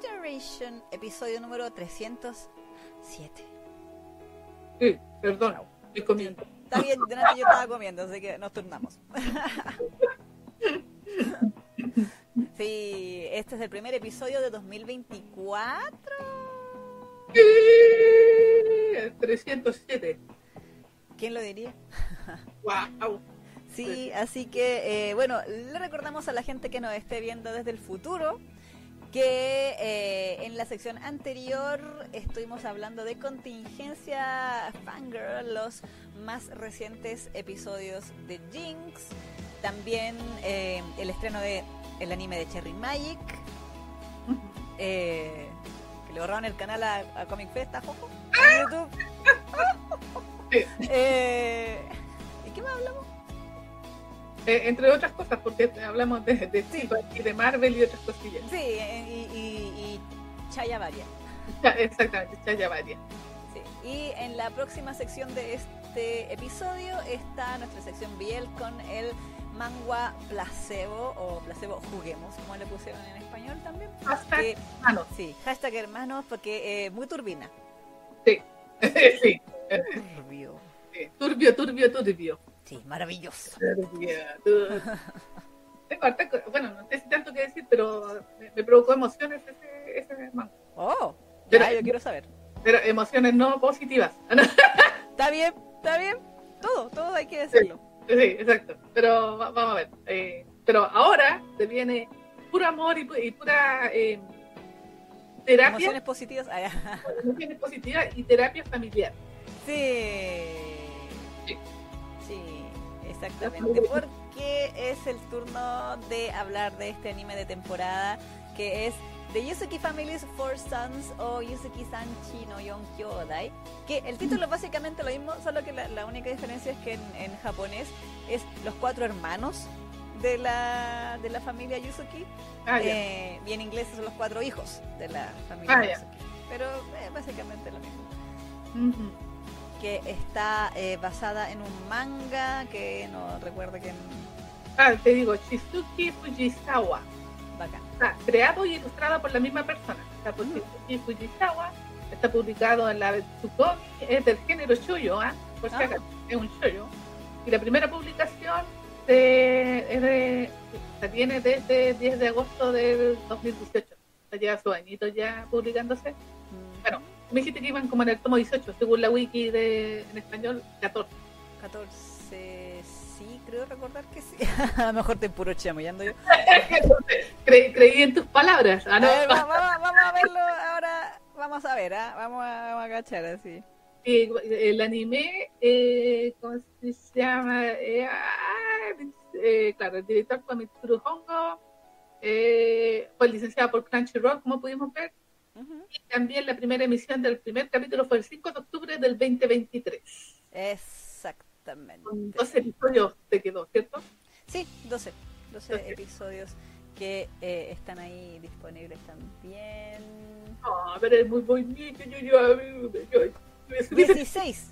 Generation, episodio número 307. Sí, perdón, estoy comiendo. Está bien, delante yo estaba comiendo, así que nos turnamos. Sí, este es el primer episodio de 2024. Sí, 307. ¿Quién lo diría? Wow. Sí, así que, eh, bueno, le recordamos a la gente que nos esté viendo desde el futuro que eh, en la sección anterior estuvimos hablando de contingencia Fangirl, los más recientes episodios de Jinx, también eh, el estreno de el anime de Cherry Magic, eh, que le borraron el canal a, a Comic Festa, jojo, en YouTube. Eh, ¿Y qué más hablamos? Eh, entre otras cosas, porque hablamos de, de, y de Marvel y otras cosillas. Sí, eh, y, y, y Chaya Varia. Exactamente, Chaya Varia. Sí. Y en la próxima sección de este episodio está nuestra sección Biel con el mangua placebo o placebo juguemos, como le pusieron en español también. Hashtag Que- hermanos. sí, hashtag hermanos porque eh, muy turbina. Sí. sí. Turbio. Sí. Turbio, turbio, turbio. Sí, maravilloso. Bueno, no sé si tanto que decir, pero me, me provocó emociones ese, ese manga. Oh, Pero- ya, yo quiero saber. Pero emociones no positivas. Está bien, está bien. Todo, todo hay que decirlo. Sí, exacto. Pero va- vamos a ver. eh, pero ahora se viene puro amor y, y pura eh, terapia, Emociones positivas. Ah, emociones positivas y terapia familiar. Sí, exactamente. Porque es el turno de hablar de este anime de temporada que es The Yuzuki Family's Four Sons o Yuzuki Sanchi no Yon Kyodai. Que el título es básicamente lo mismo, solo que la, la única diferencia es que en, en japonés es los cuatro hermanos de la, de la familia Yuzuki. Ah. Eh, y en inglés son los cuatro hijos de la familia Ah. Yuzuki. Pero eh, básicamente lo mismo Ujú. Que está eh, basada en un manga que no recuerdo quién Ah, te digo, Shizuki Fujisawa. bacán. Está creado y ilustrado por la misma persona. Está por Shizuki Fujisawa. Está publicado en la Tsukomi. Es del género shoujo, ¿ah? Por si Ah. acaso, es un shoujo. Y la primera publicación se, es de, se tiene desde 10 de agosto del 2018. O sea, lleva sus añitos ya publicándose. Mm, Bueno. Me dijiste que iban como en el tomo 18, según la wiki de, en español, 14. 14 sí, creo recordar que sí. A lo mejor te puro chamoyando yo. Cre- creí en tus palabras. Ah, A ver, vamos a verlo ahora. Vamos a ver, ¿ah? vamos, a, vamos a cachar así. El anime, eh, ¿cómo se llama? Eh, eh, claro, el director fue Mitsuru Hongo, eh, fue licenciado por Crunchyroll, como pudimos ver, Ujú. y también la primera emisión del primer capítulo fue el 5 de octubre del 2023. Exactamente. Con 12 episodios te quedó, ¿cierto? Sí, 12. 12 12. episodios que eh, están ahí disponibles también. Ah, pero es muy bonito, yo, yo, yo, yo, yo- 16.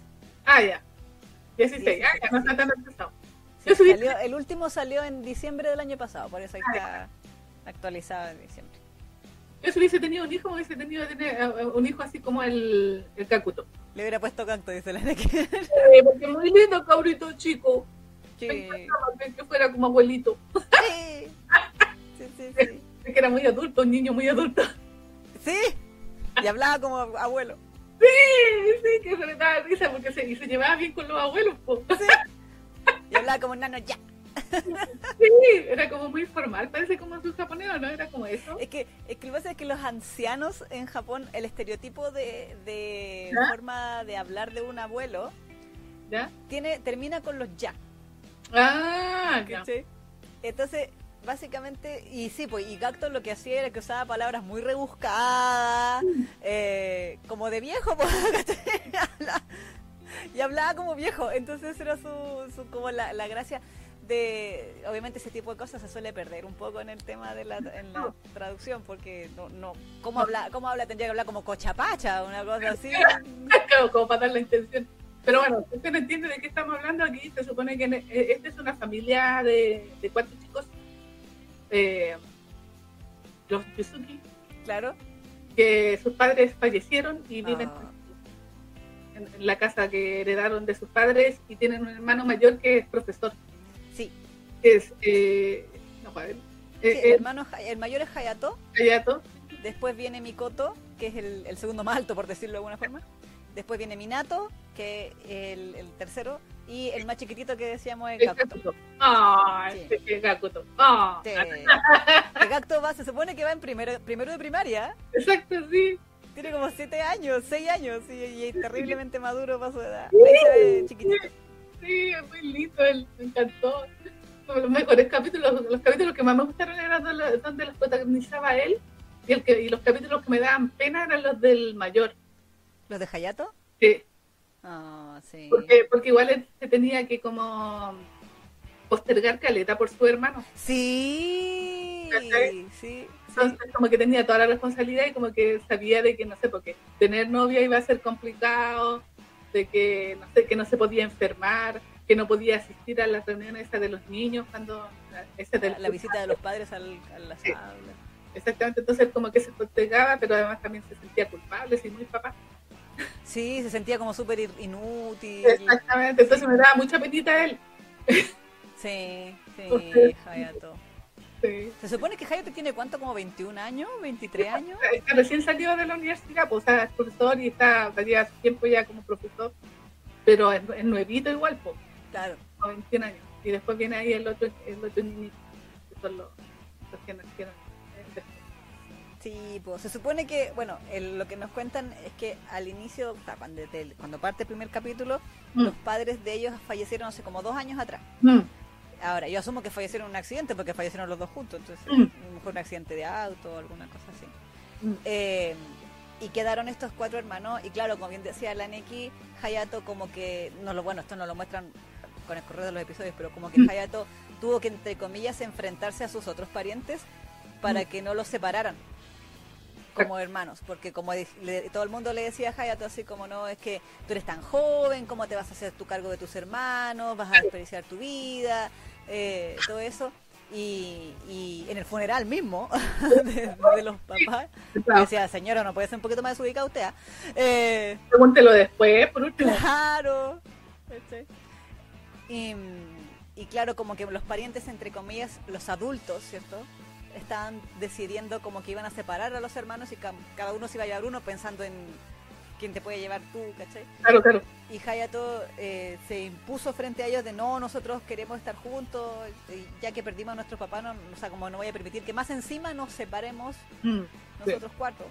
Ah, ya. 16, ah, ya no está tan empezado. Sí, salió- el último salió en diciembre del año pasado, por eso ahí está actualizado en diciembre. Si hubiese tenido un hijo, me hubiese tenido tener, eh, un hijo así como el, el Kakuto. Le hubiera puesto canto, dice la que Eh, porque es muy lindo, cabrito chico. Me Sí, encantaba que- fuera como abuelito. sí, sí, sí, sí. Es que era muy adulto, un niño muy adulto. Sí, y hablaba como abuelo. Sí, sí, que se le daba risa porque se, y se llevaba bien con los abuelos. po. Y hablaba como un nano ya. Sí, era como muy formal, parece como su japonés, ¿no? Era como eso. Es que, es que lo que pasa es que los ancianos en Japón, el estereotipo de, de forma de hablar de un abuelo ¿Ya? tiene termina con los ya. Ah, ya. Entonces, básicamente, y sí, pues, y Gacto lo que hacía era que usaba palabras muy rebuscadas, eh, como de viejo, pues, y hablaba como viejo, entonces era su, su como la, la gracia de, obviamente ese tipo de cosas se suele perder un poco en el tema de la, en la traducción, porque no, no, ¿cómo habla, cómo habla? Tendría que hablar como cochapacha, una cosa así. Claro, como para dar la intención. Pero bueno, usted no entiende de qué estamos hablando aquí, se supone que eh, esta es una familia de, de cuatro chicos. Eh, los Yuzuki, Claro. que sus padres fallecieron y viven Ah. en, en la casa que heredaron de sus padres y tienen un hermano mayor que es profesor. Es, eh, no, sí, eh, el, eh, hermano, el mayor es Hayato, Hayato. después viene Mikoto, que es el, el segundo más alto, por decirlo de alguna forma. Después viene Minato, que es el, el tercero, y el más chiquitito que decíamos es Gakuto. Ah, Sí. este es Gakuto. Ah, Sí. Gakuto va, se supone que va en primero, primero de primaria, Exacto, sí. tiene como 7 años, 6 años, y, y es terriblemente maduro para su edad. Ahí se ve chiquitito. Sí, es muy lindo, él, me encantó. Los mejores capítulos, los capítulos que más me gustaron eran donde los protagonizaba él y, el que, y los capítulos que me daban pena eran los del mayor. ¿Los de Hayato? Sí, Ah, sí. porque, porque igual él se tenía que como postergar caleta por su hermano. Sí, sí, sí. Entonces como que tenía toda la responsabilidad y como que sabía de que, no sé, porque tener novia iba a ser complicado, de que, no sé, que no se podía enfermar, que no podía asistir a las reuniones esas de los niños cuando... Ese del La, la visita de los padres al, a las Sí. aulas. Exactamente, entonces como que se postergaba, pero además también se sentía culpable, sí, muy papá. Sí, se sentía como súper inútil. Exactamente, entonces me daba mucha penita él. Sí, sí, Entonces- Hayato. Sí. Se supone que Hayato tiene cuánto, como 21 años, 23 años. Recién salió de la universidad, pues, o sea, es profesor y está, lleva tiempo ya como profesor, pero es, es nuevito igual, pues, Claro. como 21 años. Y después viene ahí el otro, el otro niñito, que son los, los que nacieron. Sí, pues se supone que, bueno, el- lo que nos cuentan es que al inicio, o sea, cuando, del- cuando parte el primer capítulo, Mm. los padres de ellos fallecieron hace como dos años atrás. Mm, Ahora, yo asumo que fallecieron en un accidente porque fallecieron los dos juntos, entonces Mm. a lo mejor un accidente de auto o alguna cosa así. mm. Eh, y quedaron estos cuatro hermanos y claro, como bien decía la Neki, Hayato como que, no lo bueno, esto no lo muestran con el correo de los episodios, pero como que Mm. Hayato tuvo que, entre comillas, enfrentarse a sus otros parientes para Mm. que no los separaran como hermanos, porque como le- todo el mundo le decía a Hayato así como no, es que tú eres tan joven, ¿cómo te vas a hacer tu cargo de tus hermanos? ¿Vas a desperdiciar tu vida? Eh, todo eso. Y, y en el funeral mismo de, de los papás, Claro, decía, señora, ¿no puede ser un poquito más desubicada usted? ah?" Eh, Pregúntelo después, por último. claro. ¿cachai? Y, y claro, como que los parientes, entre comillas, los adultos, ¿cierto? Estaban decidiendo como que iban a separar a los hermanos y ca- cada uno se iba a llevar uno pensando en quién te puede llevar tú, ¿cachai? Claro, claro. Y Hayato eh, se impuso frente a ellos de no, nosotros queremos estar juntos, ya que perdimos a nuestro papá, no, o sea, como no voy a permitir que más encima nos separemos Mm, nosotros cuatro.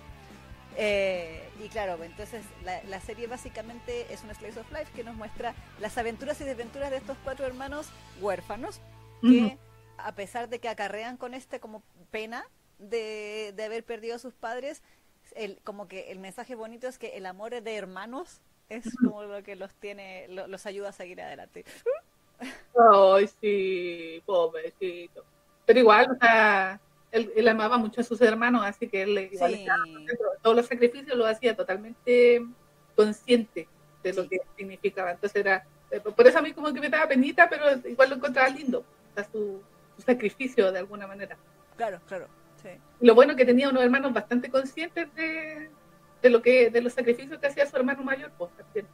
Eh, y claro, entonces la, la serie básicamente es un slice of life que nos muestra las aventuras y desventuras de estos cuatro hermanos huérfanos que a pesar de que acarrean con este como pena de, de haber perdido a sus padres, el, como que el mensaje bonito es que el amor de hermanos es como lo que los tiene, lo- los ayuda a seguir adelante. Ay, sí, pobrecito. Pero igual, o sea, él, él amaba mucho a sus hermanos, así que él igual Sí. estaba todos los sacrificios los hacía totalmente consciente de lo Sí. que significaba. Entonces era, eh, por eso a mí como que me daba penita, pero igual lo encontraba lindo, o sea, su, su sacrificio de alguna manera. Claro, claro. Sí. Lo bueno que tenía unos hermanos bastante conscientes de, de lo que, de los sacrificios que hacía su hermano mayor, pues también.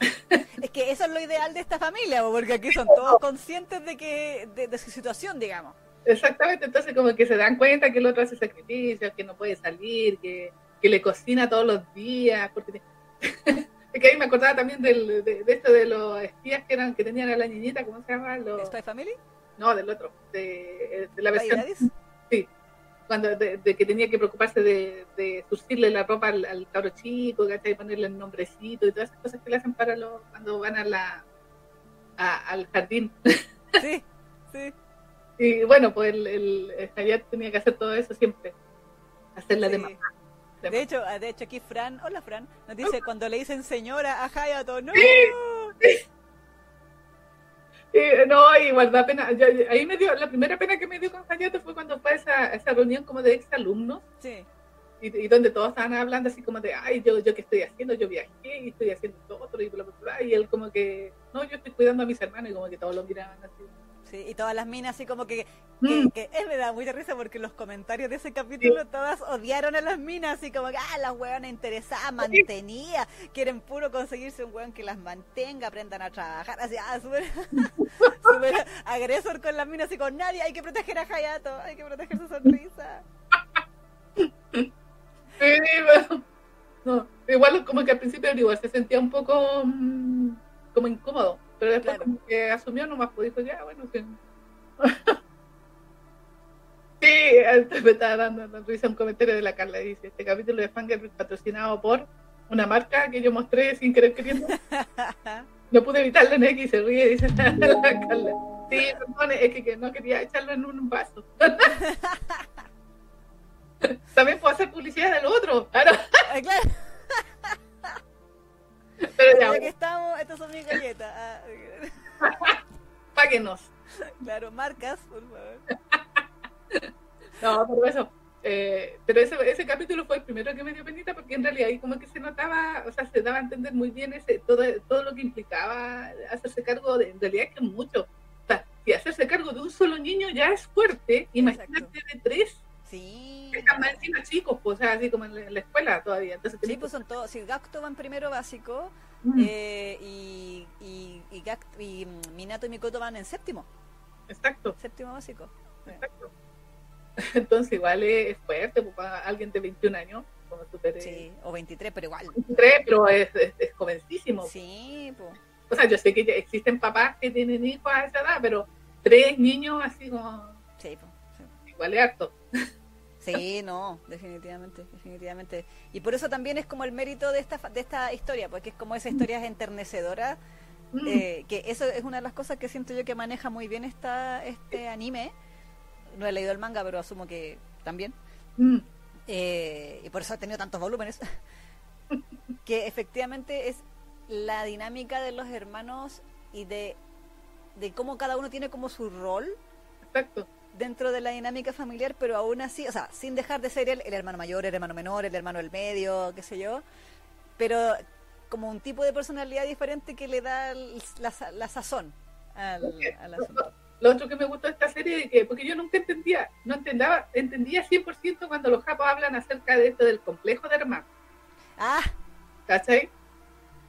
Es que eso es lo ideal de esta familia, po, porque aquí son todos conscientes de que de, de su situación, digamos. Exactamente, entonces como que se dan cuenta que el otro hace sacrificios, que no puede salir, que, que le cocina todos los días, porque es que ahí me acordaba también del, de, de esto de los espías que eran que tenían a la niñita, ¿cómo se llama? Los, ¿Spy Family? no, del otro, de, de la ¿Spy versión, sí, cuando de, de que tenía que preocuparse de, de surcirle la ropa al, al cabro chico, ¿cachai? ponerle el nombrecito y todas esas cosas que le hacen para los, cuando van a la a- al jardín. Sí, sí. Y bueno, pues el, el, Javier tenía que hacer todo eso siempre. Hacerla de sí. mamá. De hecho, ah, de hecho aquí Fran, hola Fran, nos dice cuando le dicen señora a Hayato, no. Y, no, igual da pena. Yo- yo- ahí me dio, la primera pena que me dio con Hayato fue cuando fue a esa, esa reunión como de ex alumnos Sí, y, y donde todos estaban hablando así como de, ay, yo, yo qué estoy haciendo, yo viajé y estoy haciendo esto otro y bla, bla, bla. Y él como que, no, yo estoy cuidando a mis hermanos y como que todos lo miraban así. Sí, y todas las minas así como que, Mm. que, que- eh, me da mucha risa porque los comentarios de ese capítulo todas odiaron a las minas, así como que, ah, las hueonas interesadas, mantenidas, quieren puro conseguirse un hueón que las mantenga, aprendan a trabajar, así, ah, súper agresor con las minas, así con nadie, hay que proteger a Hayato, hay que proteger su sonrisa. Sí, pero- no, igual como que al principio igual se sentía un poco mm, como incómodo, pero después Claro. como que asumió nomás, pues dijo, ya, bueno, sí. Sí, antes me estaba dando risa un comentario de la Carla, dice, este capítulo de Fanger es patrocinado por una marca que yo mostré sin querer queriendo, no pude evitarlo en X, se ríe, dice la, la Carla. Sí, perdón, es que, que no quería echarlo en un vaso. También puedo hacer publicidad del otro, claro. Claro, Pero ya, ya que estamos, estas son mis galletas. Ah, páguenos. claro, marcas, por favor. No, por eso. Eh, pero ese, ese capítulo fue el primero que me dio penita porque en realidad ahí como que se notaba, o sea, se daba a entender muy bien ese todo, todo lo que implicaba hacerse cargo de, en realidad es que mucho. O sea, si hacerse cargo de un solo niño ya es fuerte, imagínate de tres, Sí. Están más encima chicos, pues, o sea, así como en la, en la escuela todavía. Entonces, Sí, pues son todos. Si Gacto va en primero básico Mm, eh, y, y, y, Gact- y, mm, Minato y Mikoto van en séptimo, exacto, séptimo básico. exacto. Entonces igual es, fuerte pues, para alguien de 21 años, como súper... eh, Sí, o 23, pero igual. 23, pero es, es, es jovencísimo. Sí, pues. O sea, yo sé que ya existen papás que tienen hijos a esa edad, pero tres niños así como Sí, pues. sí. igual es harto. Sí, no, definitivamente, definitivamente. Y por eso también es como el mérito de esta de esta historia, porque es como esa historia es enternecedora, Mm, eh, que eso es una de las cosas que siento yo que maneja muy bien esta este anime. No he leído el manga, pero asumo que también. mm, eh, y por eso ha tenido tantos volúmenes, que efectivamente es la dinámica de los hermanos y de, de cómo cada uno tiene como su rol exacto. Dentro de la dinámica familiar, pero aún así, o sea, sin dejar de ser el, el hermano mayor, el hermano menor, el hermano del medio, qué sé yo, pero como un tipo de personalidad diferente que le da la, la sazón al, al asunto. Lo otro que me gustó de esta serie, que, porque yo nunca entendía, no entendía, entendía 100% cuando los japos hablan acerca de esto del complejo de hermanos, Ah, ¿cachai?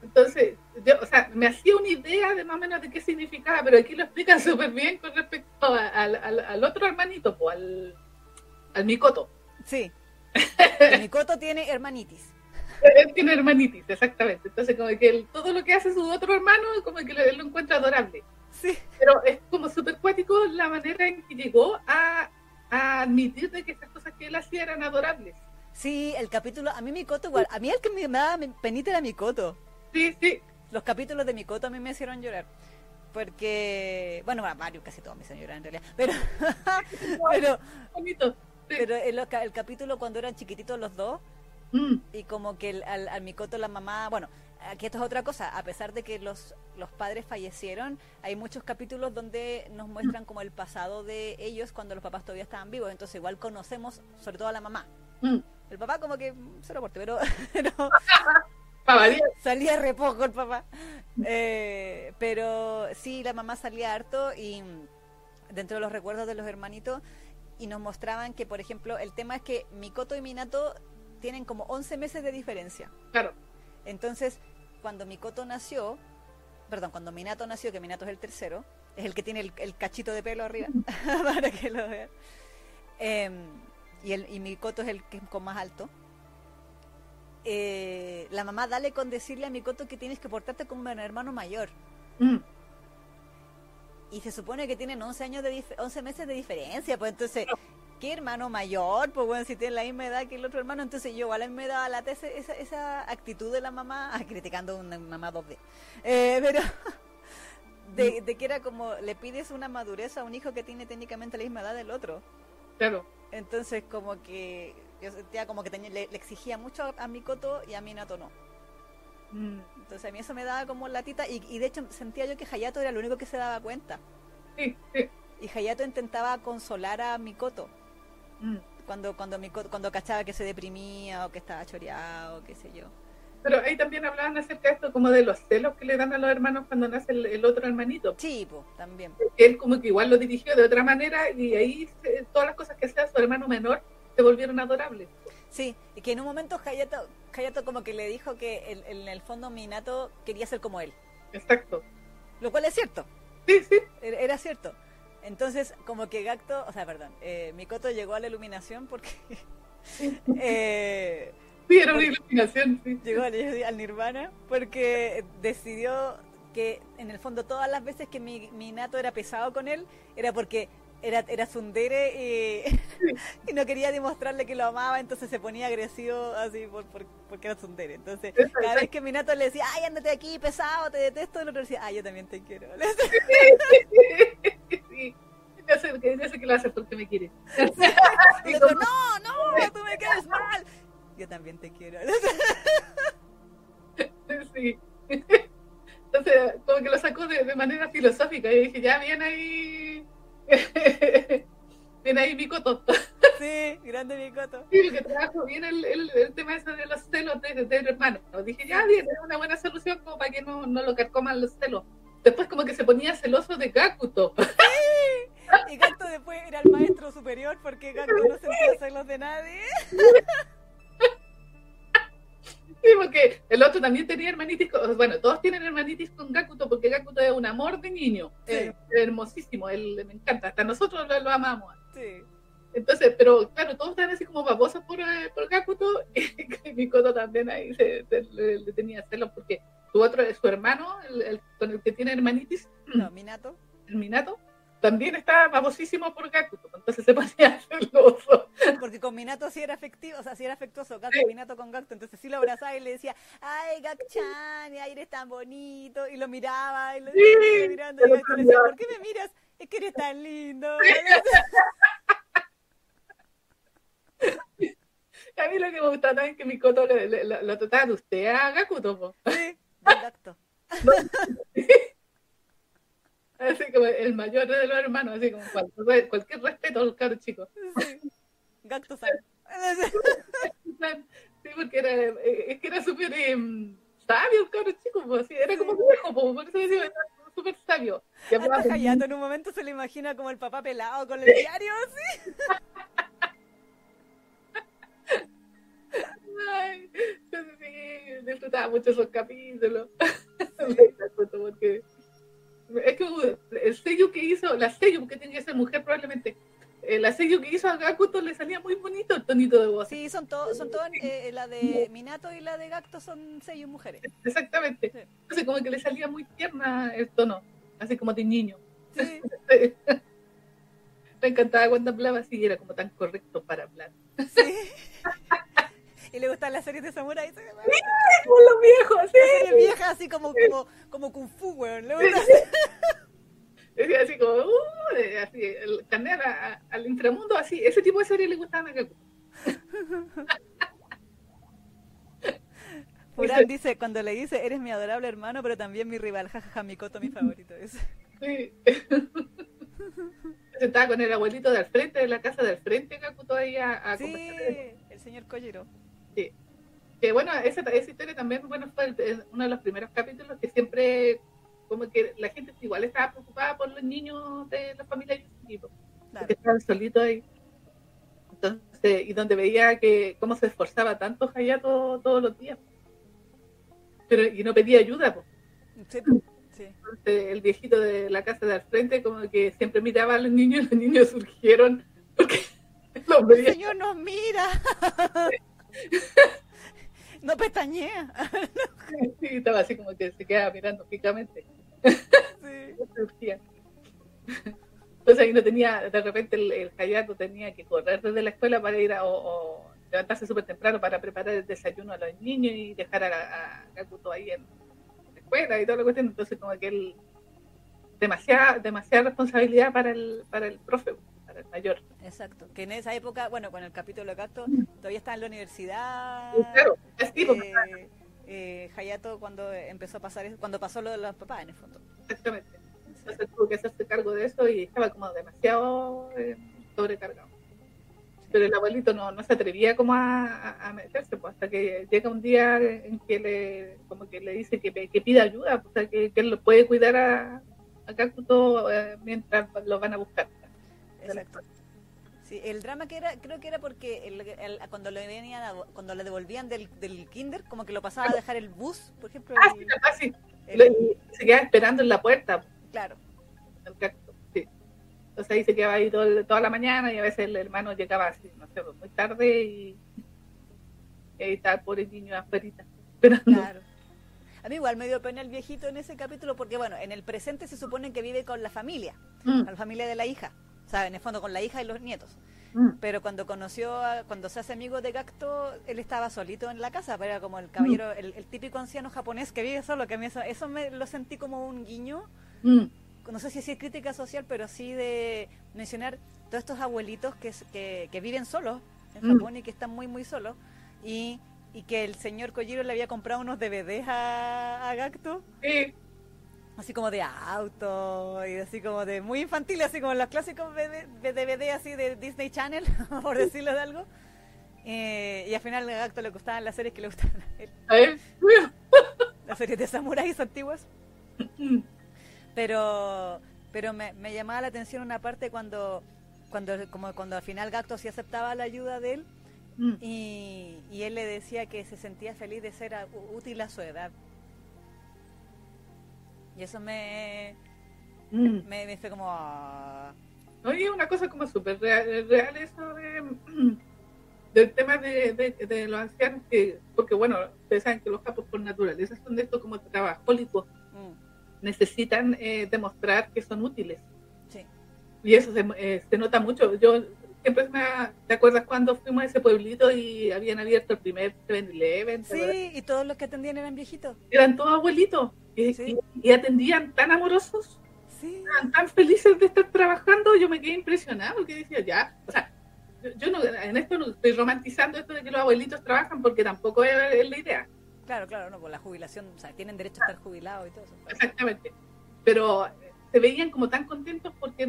Entonces, yo, o sea, me hacía una idea de más o menos de qué significaba, pero aquí lo explican súper bien con respecto a- al, otro hermanito, pues, al, al Mikoto. sí. El Mikoto tiene hermanitis. Él tiene hermanitis, exactamente. Entonces, como que él- todo lo que hace su otro hermano, como que él lo encuentra adorable. Sí. Pero es como súper cuático la manera en que llegó a, a admitir de que esas cosas que él hacía eran adorables. Sí, el capítulo, a mí Mikoto igual, a mí el que me daba penita era Mikoto. Sí, sí. Los capítulos de Mikoto a mí me hicieron llorar. Porque, bueno, varios, casi todos me hicieron llorar en realidad. Pero, pero, Bonito. Sí. pero el, el capítulo cuando eran chiquititos los dos, Mm, y como que el- al, al Mikoto la mamá, bueno, aquí esto es otra cosa, a pesar de que los, los padres fallecieron, hay muchos capítulos donde nos muestran como el pasado de ellos cuando los papás todavía estaban vivos, entonces igual conocemos sobre todo a la mamá. mm. El papá como que mm, se lo aporte, pero, pero. Salía re poco el papá. Eh, pero sí, la mamá salía harto y dentro de los recuerdos de los hermanitos y nos mostraban que, por ejemplo, el tema es que Mikoto y Minato tienen como 11 meses de diferencia. Claro. Entonces, cuando Mikoto nació, perdón, cuando Minato nació, que Minato es el tercero, es el que tiene el, el cachito de pelo arriba, para que lo vean. Em, y, el, y Mikoto es el que es con más alto. Eh, la mamá dale con decirle a Mikoto que tienes que portarte como un hermano mayor. Mm, Y se supone que tienen 11, años de dif- 11 meses de diferencia, pues entonces, ¿qué hermano mayor? Pues bueno, si tiene la misma edad que el otro hermano, entonces yo igual a da lata ese- esa, esa actitud de la mamá, ah, criticando a una mamá 2D, eh, pero de, de que era como, le pides una madurez a un hijo que tiene técnicamente la misma edad del otro. claro. Entonces como que yo sentía como que tenía- le, le exigía mucho a, a Mikoto y a Minato no. Mm, Entonces a mí eso me daba como latita y, y de hecho sentía yo que Hayato era el único que se daba cuenta. sí, sí. Y Hayato intentaba consolar a Mikoto Mm, cuando cuando Mikoto, cuando cachaba que se deprimía o que estaba choreado, qué sé yo. Pero ahí también hablaban acerca de esto, como de los celos que le dan a los hermanos cuando nace el, otro hermanito. Sí, pues, también. Él como que igual lo dirigió de otra manera y ahí todas las cosas que hacía su hermano menor se volvieron adorables. Sí, y que en un momento Hayato, Hayato como que le dijo que en el fondo Minato quería ser como él. Exacto. Lo cual es cierto. Sí, sí. Era cierto. Entonces, como que Gacto, o sea, perdón, eh, Mikoto llegó a la iluminación porque... eh, sí, era una iluminación, sí. Llegó al, Nirvana porque decidió que en el fondo todas las veces que mi, Minato era pesado con él era porque era, era Sundere y, no quería demostrarle que lo amaba, entonces se ponía agresivo así por, porque era Sundere. Entonces, cada vez que Minato le decía, ay, ándate aquí, pesado, te detesto, el otro decía, ay, yo también te quiero. sí. Sé, ya sé que lo haces porque me quieres. y no, no, tú me quieres mal. Yo también te quiero. sí. Entonces, como que lo sacó de, de manera filosófica y dije, ya, bien ahí Viene ahí mi coto. Sí, grande mi coto. Sí, porque trabajo bien el, el, tema ese de los celos de, de, hermano. Dije, ya bien, es una buena solución como para que no, no lo carcoman los celos. Después como que se ponía celoso de Gakuto. Sí. Y Gakuto después era el maestro superior porque Gakuto no sentía celos de nadie. Sí, porque el otro también tenía hermanitis, bueno, todos tienen hermanitis con Gakuto porque Gakuto es un amor de niño, es hermosísimo, él me encanta, hasta nosotros lo, amamos. Sí. Entonces, pero claro, todos están así como babosos por, eh, por Gakuto y Mikoto también ahí se, le, tenía celos porque su otro, su hermano, el, con el que tiene hermanitis, no, Minato, el Minato, también estaba babosísimo por Gakuto, entonces se ponía celoso. Porque con Minato sí era afectivo, o sea, sí era afectuoso, Gakuto, Minato con Gakuto, entonces sí lo abrazaba y le decía, ay, Gakchan, ay, eres tan bonito, y lo miraba, y lo, sí, mirando, y le decía, ¿por qué me miras? Es que eres tan lindo. A mí lo que me gusta también es que mi coto lo, lo, lo trataba de usted a Gakuto. Po. Sí, exacto. Así como el mayor de los hermanos, así como cualquier, cualquier respeto a los caros chicos. Sí. Gacto sí, porque era, es que era súper eh, sabio el cabro chico, pues, así, era como viejo, pues, por eso decía, era súper sabio. Hasta en un momento se le imagina como el papá pelado con el diario, ¿sí? Ay, sí, disfrutaba mucho esos capítulos. Sí. porque es que el sello que hizo, la sello, porque tenía que ser mujer probablemente, eh, la sello que hizo a Gakuto le salía muy bonito el tonito de voz. Sí, son todos, son todas, eh, la de Minato y la de Gacto son sellos mujeres. Exactamente. Entonces como que le salía muy tierna el tono, así como de niño. Sí. Me encantaba cuando hablaba así, era como tan correcto para hablar. Sí. y le gustan las series de samurai. Sí, como los viejos, sí. Las viejas, así como, como, como Kung Fu, weón. Le gusta así. así como, uh, así, el carnet al inframundo, así. Ese tipo de series le gustaban a Gaku. Furán dice, cuando le dice, eres mi adorable hermano, pero también mi rival, jajaja, mi coto, mi favorito. Es. Sí. Estaba con el abuelito del frente, de la casa del frente, Gaku todavía a Sí, el señor Collero. Sí. Que bueno, esa, esa historia también bueno, fue uno de los primeros capítulos que siempre, como que la gente igual estaba preocupada por los niños de la familia Yusuke, claro. que estaban solitos ahí. Entonces, y donde veía que cómo se esforzaba tanto Hayato todos los días. Pero, y no pedía ayuda, pues. Sí, sí. Entonces, el viejito de la casa de al frente, como que siempre miraba a los niños, y los niños surgieron porque los veía. El señor nos mira. no pestañea. sí, estaba así como que se quedaba mirando fijamente. Sí. Entonces ahí no tenía, de repente el, el Hayato tenía que correr desde la escuela para ir a, o, levantarse súper temprano para preparar el desayuno a los niños y dejar a, a ahí en la escuela y toda la cuestión. Entonces como que él, demasiada, demasiada responsabilidad para el, para el profe mayor. Exacto, que en esa época, bueno, con el capítulo de Gato, todavía estaba en la universidad. Claro, es tipo, eh, eh, Hayato cuando empezó a pasar, cuando pasó lo de los papás, en el fondo. Exactamente. Entonces tuvo que hacerse cargo de eso y estaba como demasiado eh, sobrecargado. pero el abuelito no, no se atrevía como a, a meterse, pues hasta que llega un día en que le, como que le dice que, que pida ayuda, pues, o sea, que, que él lo puede cuidar a, a Cactus eh, mientras lo van a buscar. Exacto. Sí, el drama que era, creo que era porque el, el, cuando le venían a- cuando le devolvían del, del kinder, como que lo pasaba a dejar el bus, por ejemplo. Ah, el- sí, sí. se quedaba esperando en la puerta claro. sí. Entonces ahí se quedaba ahí todo toda la mañana y a veces el hermano llegaba así, no sé, muy tarde y, y ahí estaba el pobre niño afuera esperando. Claro. A mí igual me dio pena el viejito en ese capítulo porque, bueno, en el presente se supone que vive con la familia, Mm, la familia de la hija, o sea, en el fondo con la hija y los nietos. mm. Pero cuando conoció, a- cuando se hace amigo de Gacto, él estaba solito en la casa, pero era como el caballero, el, el típico anciano japonés que vive solo, que a mí eso, eso me lo sentí como un guiño, Mm, no sé si es crítica social, pero sí de mencionar todos estos abuelitos que, que, que viven solos en Mm. Japón y que están muy, muy solos, y, y que el señor Kojiro le había comprado unos DVDs a, a Gacto, sí, así como de auto, y así como de muy infantil, así como los clásicos de DVD así de Disney Channel, por decirlo de algo. Eh, y al final a Gacto le gustaban las series que le gustaban a él, las series de samuráis antiguas. Pero pero me, me llamaba la atención una parte cuando cuando como cuando al final Gacto sí aceptaba la ayuda de él mm. y, y él le decía que se sentía feliz de ser útil a su edad y eso me Mm. me, me fue como ah, Oye, una cosa como súper real, real eso de, del tema de, de, de los ancianos, que, porque bueno, ustedes saben que los capos por naturaleza son de esto como trabajólicos, mm, necesitan eh, demostrar que son útiles. sí Y eso se, eh, se nota mucho. Yo siempre me... ¿Te acuerdas cuando fuimos a ese pueblito y habían abierto el primer 7-Eleven? ¿Te acuerdas? sí y todos los que atendían eran viejitos Eran todos abuelitos y, Sí. y- y atendían tan amorosos. sí estaban tan felices de estar trabajando, yo me quedé impresionado porque decía, ya, o sea, yo, yo no, en esto no estoy romantizando esto de que los abuelitos trabajan porque tampoco es, es la idea, claro claro no por la jubilación o sea tienen derecho a estar jubilados y todo eso exactamente, pero eh, se veían como tan contentos porque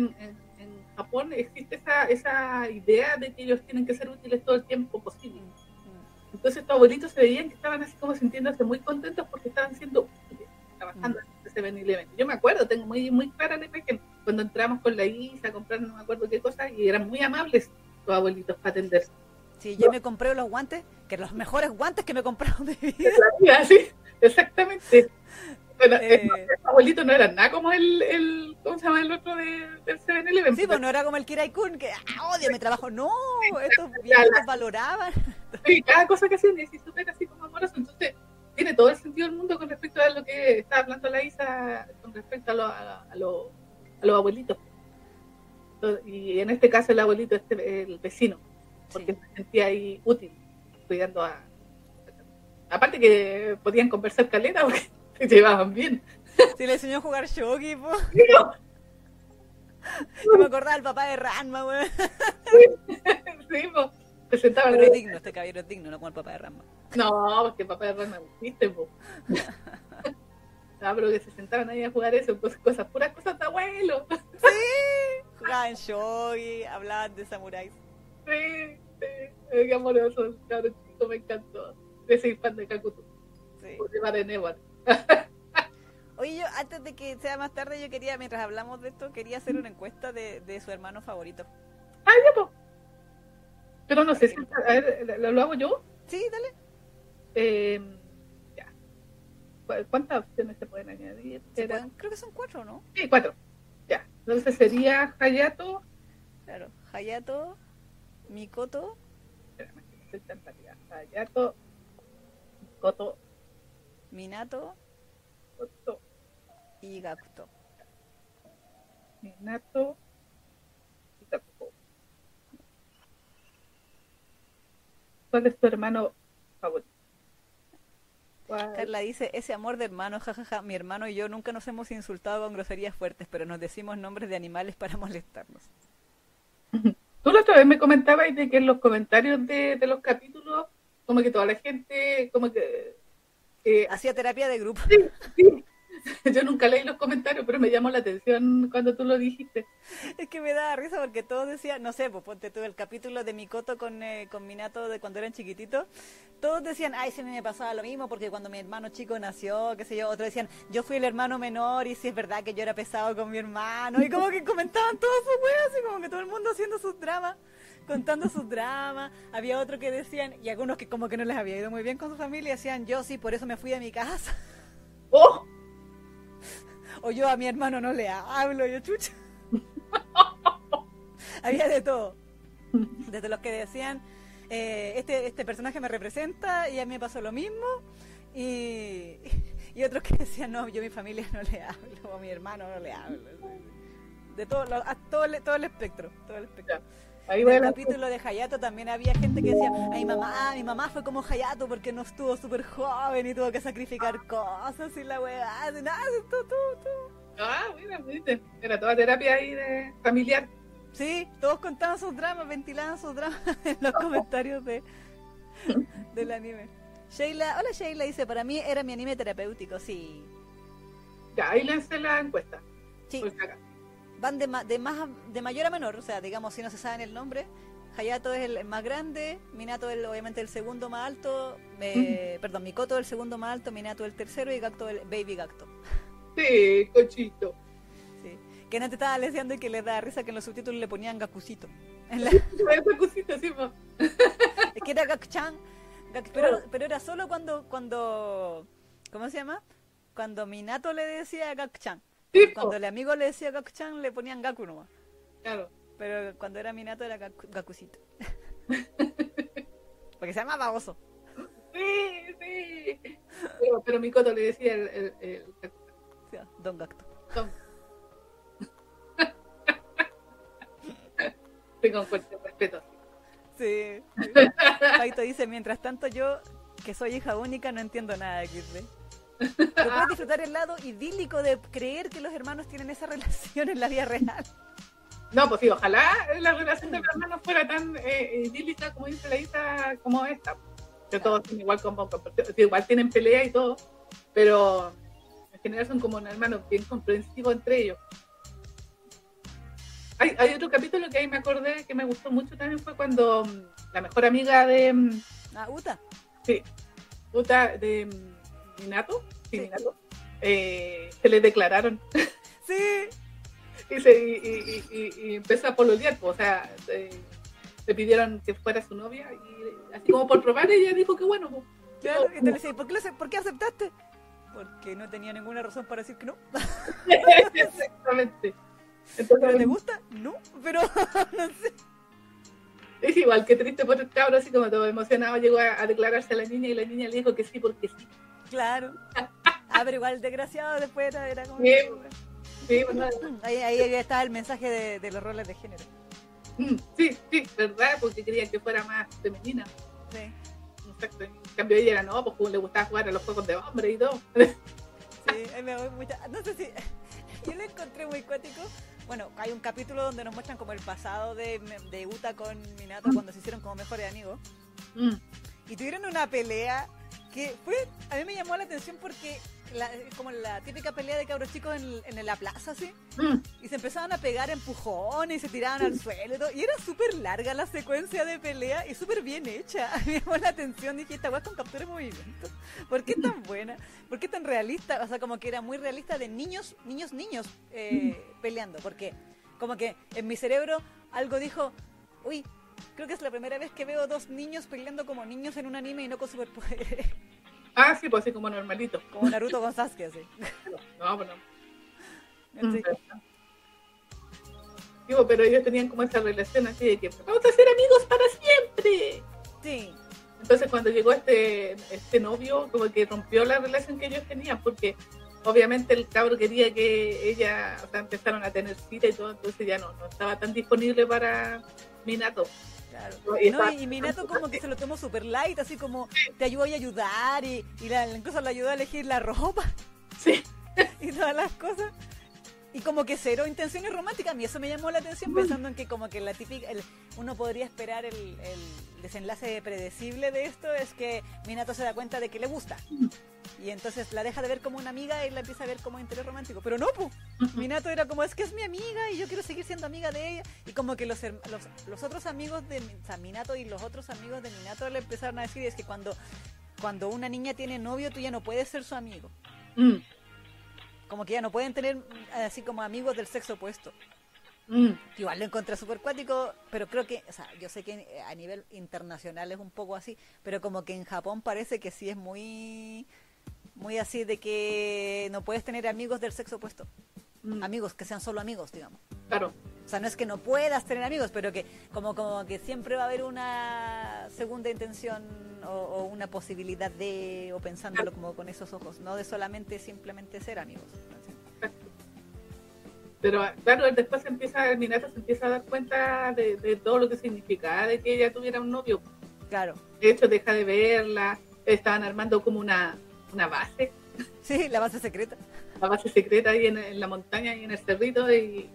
Japón existe esa, esa idea de que ellos tienen que ser útiles todo el tiempo posible. Mm, Entonces estos abuelitos se veían que estaban así como sintiéndose muy contentos porque estaban siendo útiles, trabajando en ese 7-Eleven. Yo me acuerdo, tengo muy, muy clara la imagen, cuando entramos con la Isa a comprar no me acuerdo qué cosa, y eran muy amables los abuelitos para atenderse. Sí, yo me compré los guantes, que los mejores guantes que me he comprado de mi vida. Sí, exactamente. Bueno, Eh. estos abuelitos no eran nada como el, el ¿cómo se llama el otro de, del 7-Eleven? Sí, pues no era como el Kirai Kun, que ah, odio mi trabajo. No, estos viejitos valoraban. Sí, cada cosa que hacían es súper así como amoroso. Entonces, tiene todo el sentido del mundo con respecto a lo que estaba hablando la Isa, con respecto a, lo- a, a lo- a los abuelitos. Y en este caso, el abuelito es el vecino, porque Sí. se sentía ahí útil, cuidando a. Aparte que podían conversar caleta porque se llevaban bien. Sí, le enseñó a jugar shogi, po. Yo me acordaba del papá de Ranma, weón. Sí, po. se sentaban. Pero es digno, este caballero es digno, no como el papá de Ranma. No, porque papá de Rana existe, po. No, pero que se sentaban ahí a jugar eso, pues, cosas, puras cosas de abuelo. Jugaban shogi, hablaban de samuráis. Sí, sí, qué amoroso, cabrón me encantó. Ese fan de Kakuto, Sí. por llevar de Nevar. Oye, yo antes de que sea más tarde, yo quería, mientras hablamos de esto, quería hacer una encuesta de, de su hermano favorito. Ah, ya, po. Pero no sé si, a ver, ¿lo, hago yo? Sí, dale. Eh, ya. ¿Cu- ¿Cuántas opciones se pueden añadir? Se Era- pueden- creo que son cuatro, ¿no? Sí, cuatro. Ya. Entonces sería Hayato. Claro. Hayato, Mikoto, Espérame, tan. Hayato. Koto. Minato y Gakuto. Minato. y Kakuto. ¿Cuál es tu hermano favorito? Carla dice, ese amor de hermano, jajaja, mi hermano y yo nunca nos hemos insultado con groserías fuertes, pero nos decimos nombres de animales para molestarnos. Tú la otra vez me comentabas de que en los comentarios de, de los capítulos, como que toda la gente, como que... que Hacía terapia de grupo. sí, Yo nunca leí los comentarios, pero me llamó la atención cuando tú lo dijiste. Es que me da risa porque todos decían, no sé, pues ponte tú el capítulo de Mikoto con, eh, con Minato de cuando eran chiquititos. Todos decían, ay, si a mí me pasaba lo mismo porque cuando mi hermano chico nació, qué sé yo. Otros decían, yo fui el hermano menor y si es verdad que yo era pesado con mi hermano. Y como que comentaban todos sus weas, así como que todo el mundo haciendo sus dramas contando sus dramas. Había otros que decían, y algunos que como que no les había ido muy bien con su familia, decían, yo sí, por eso me fui a mi casa. ¡Oh! O yo a mi hermano no le hablo, yo chucha. Había de todo. Desde los que decían, eh, este, este personaje me representa y a mí me pasó lo mismo. Y, y otros que decían, no, yo a mi familia no le hablo, o a mi hermano no le hablo. De todo, lo- a todo el espectro. Todo el espectro. Ahí En el capítulo de Hayato también había gente que decía, ay mamá, mi mamá fue como Hayato porque no estuvo súper joven y tuvo que sacrificar cosas y la weá, de nada, tú, tú, tú. Ah, mira, viste. Era toda terapia ahí de familiar. Sí, todos contaban sus dramas, ventilaban sus dramas en los comentarios de, del anime. Sheila, hola Sheila, dice, para mí era mi anime terapéutico, sí. Ya, ahí lancé la encuesta. Sí, Por acaso. Van de, ma- de, más, a- de mayor a menor, o sea, digamos, si no se saben el nombre, Hayato es el más grande, Minato es obviamente el segundo más alto, eh, perdón, Mikoto el segundo más alto, Minato el tercero y Gacto el Baby Gacto. Sí, cochito. Sí. Que antes estaba leseando y que le da risa que en los subtítulos le ponían Gakucito. En la- cosita, sí, po. es que era Gakchan, Gak- pero, pero era solo cuando, cuando, ¿cómo se llama? Cuando Minato le decía Gakchan. Sí. Cuando el amigo le decía Gakchan le ponían Gaku nomás. Claro. Pero cuando era Minato era Gaku- Gakucito. Porque se llama baboso. Sí, sí. Pero, pero mi coto le decía el, el, el- sea, Don Gacto. Tengo un fuerte respeto. Sí. Paito dice, mientras tanto yo, que soy hija única, no entiendo nada de XD. Pero puedes disfrutar el lado idílico de creer que los hermanos tienen esa relación en la vida real. No, pues sí, ojalá la relación de mi hermano fuera tan eh, idílica como dice la Isa, como esta. Que todos son igual como, igual tienen pelea y todo, pero en general son como un hermano bien comprensivo entre ellos. Hay, hay otro capítulo que ahí me acordé que me gustó mucho también fue cuando mm, la mejor amiga de mm, Ah, Uta. sí, Uta, de mm, Minato, sí. Minato, eh, se le declararon Sí. y, se, y, y- y- y empezó a pololear, pues, o sea, eh, le pidieron que fuera su novia y así como por probar ella dijo que bueno, pues. Claro, y te le decía, ¿por qué, lo ace- ¿por qué aceptaste? Porque no tenía ninguna razón para decir que no. Exactamente. ¿Pero Entonces, le gusta? No, pero no sé. es igual que triste por el cabro, así como todo emocionado, llegó a, a declararse a la niña y la niña le dijo que sí, porque sí. Claro. Ah, pero igual desgraciado después era, era como... Sí. Sí, bueno, Ahí, ahí está el mensaje de, de los roles de género. mm, sí, sí, ¿verdad? Porque querían que fuera más femenina. Sí, Exacto. En cambio ella era, no, pues le gustaba jugar a los juegos de hombre y todo. sí, me voy mucha... No sé si... Yo lo encontré muy cuático. Bueno, hay un capítulo donde nos muestran como el pasado de, de Uta con Minato cuando se hicieron como mejores amigos. Mm, Y tuvieron una pelea que fue... A mí me llamó la atención porque... La, como la típica pelea de cabros chicos en, en la plaza, ¿sí? mm. Y se empezaban a pegar empujones y se tiraban al suelo y todo. Y era súper larga la secuencia de pelea y súper bien hecha. A mí me llamó la atención. Dije, esta weá con captura de movimiento. ¿Por qué tan buena? ¿Por qué tan realista? O sea, como que era muy realista de niños, niños, niños eh, peleando. Porque como que en mi cerebro algo dijo, uy, creo que es la primera vez que veo dos niños peleando como niños en un anime y no con superpoderes. Ah, sí, pues así como normalito. Como Naruto con Sasuke, así. No, pues no. Así. Digo, pero ellos tenían como esa relación así de que vamos a ser amigos para siempre. Sí, Entonces cuando llegó este, este novio, como que rompió la relación que ellos tenían, porque obviamente el cabro quería que ella, o sea, empezaron a tener cita y todo, entonces ya no, no estaba tan disponible para Minato. Claro. No, y, y Minato como que se lo tomó super light, así como te ayudó a ayudar y, y la- incluso le ayudó a elegir la ropa Sí, y todas las cosas. Y como que cero intenciones románticas, a mí eso me llamó la atención pensando en que como que la típica, el- uno podría esperar el, el desenlace predecible de esto es que Minato se da cuenta de que le gusta. Y entonces la deja de ver como una amiga y la empieza a ver como interés romántico. Pero no, pues. Minato era como, es que es mi amiga y yo quiero seguir siendo amiga de ella. Y como que los, los, los otros amigos de o sea, Minato y los otros amigos de Minato le empezaron a decir, es que cuando, cuando una niña tiene novio, tú ya no puedes ser su amigo. Mm. Como que ya no pueden tener así como amigos del sexo opuesto. Mm. Igual lo encontré súper cuático, pero creo que, o sea, yo sé que a nivel internacional es un poco así, pero como que en Japón parece que sí es muy muy así de que no puedes tener amigos del sexo opuesto. Mm. Amigos que sean solo amigos, digamos. Claro. O sea, no es que no puedas tener amigos, pero que como, como que siempre va a haber una segunda intención o, una posibilidad de, o pensándolo como con esos ojos, no de solamente simplemente ser amigos. Pero claro, después empieza, el Minato se empieza a dar cuenta de, de todo lo que significaba de que ella tuviera un novio. Claro. De hecho, deja de verla, estaban armando como una, una base. Sí, la base secreta. La base secreta ahí en, la montaña y en el cerrito y,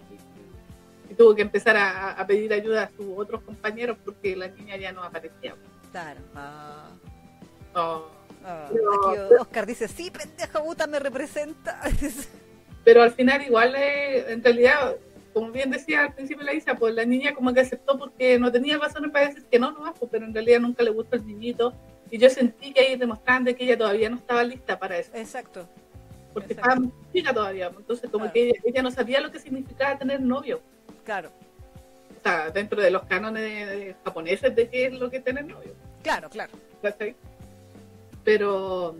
tuvo que empezar a, pedir ayuda a sus otros compañeros porque la niña ya no aparecía. Claro. Ah. Oh. Ah. Oscar dice, sí, pendeja puta, me representa. pero al final igual, eh, en realidad, como bien decía al principio la Isa, pues la niña como que aceptó porque no tenía razones para decir que no, no, pues, pero en realidad nunca le gustó el niñito y yo sentí que ahí demostraban de que ella todavía no estaba lista para eso. Exacto. Porque estaba muy chica todavía. Pues, entonces, como que ella, no sabía lo que significaba tener novio. Claro. O sea, dentro de los cánones japoneses de qué es lo que tener novio. Claro, claro. Pero.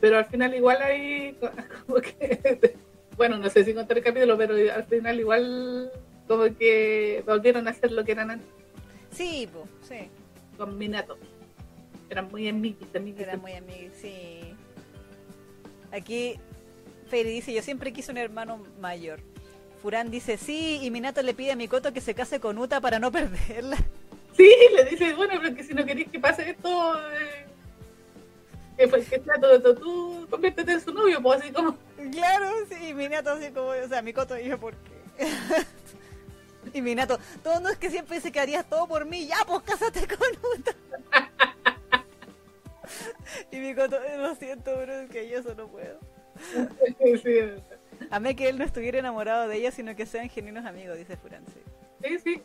Pero al final, igual ahí. Como que. Bueno, no sé si contar el capítulo, pero al final, igual. Como que volvieron a hacer lo que eran antes. Sí, pues, sí. Con Minato. Eran muy amiguis, Eran muy amiguis, sí. Aquí Feri dice, yo siempre quise un hermano mayor. Furán dice, sí, y Minato le pide a Mikoto que se case con Uta para no perderla. Sí, le dice, bueno, porque si no querés que pase esto, eh, que, pues, que sea todo, tú conviértete en su novio, pues así como... Claro, sí, y Minato así como, o sea, Mikoto dijo, ¿por qué? y Minato, todo no es que siempre dice que harías todo por mí, ya, pues cásate con Uta. y mi coto, lo siento, pero es que yo eso no puedo. A mí que él no estuviera enamorado de ella, sino que sean genuinos amigos, dice Furán. Sí, sí.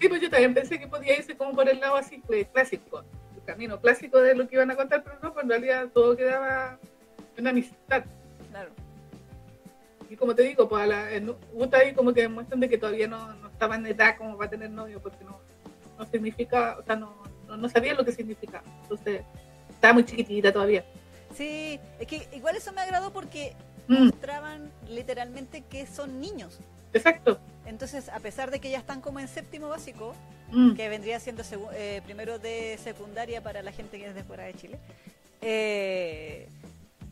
Sí, pues yo también pensé que podía irse como por el lado así, pues, clásico, el camino clásico de lo que iban a contar, pero no, pues en realidad todo quedaba en amistad. Claro. Y como te digo, pues a la, en ahí como que demuestran de que todavía no, no estaba en edad como para tener novio, porque no, no significa, o sea, no, no, sabía lo que significaba. Entonces, estaba muy chiquitita todavía. Sí, es que igual eso me agradó porque. Mostraban literalmente que son niños. Exacto. Entonces, a pesar de que ya están como en séptimo básico, mm. que vendría siendo eh, primero de secundaria para la gente que es de fuera de Chile, eh,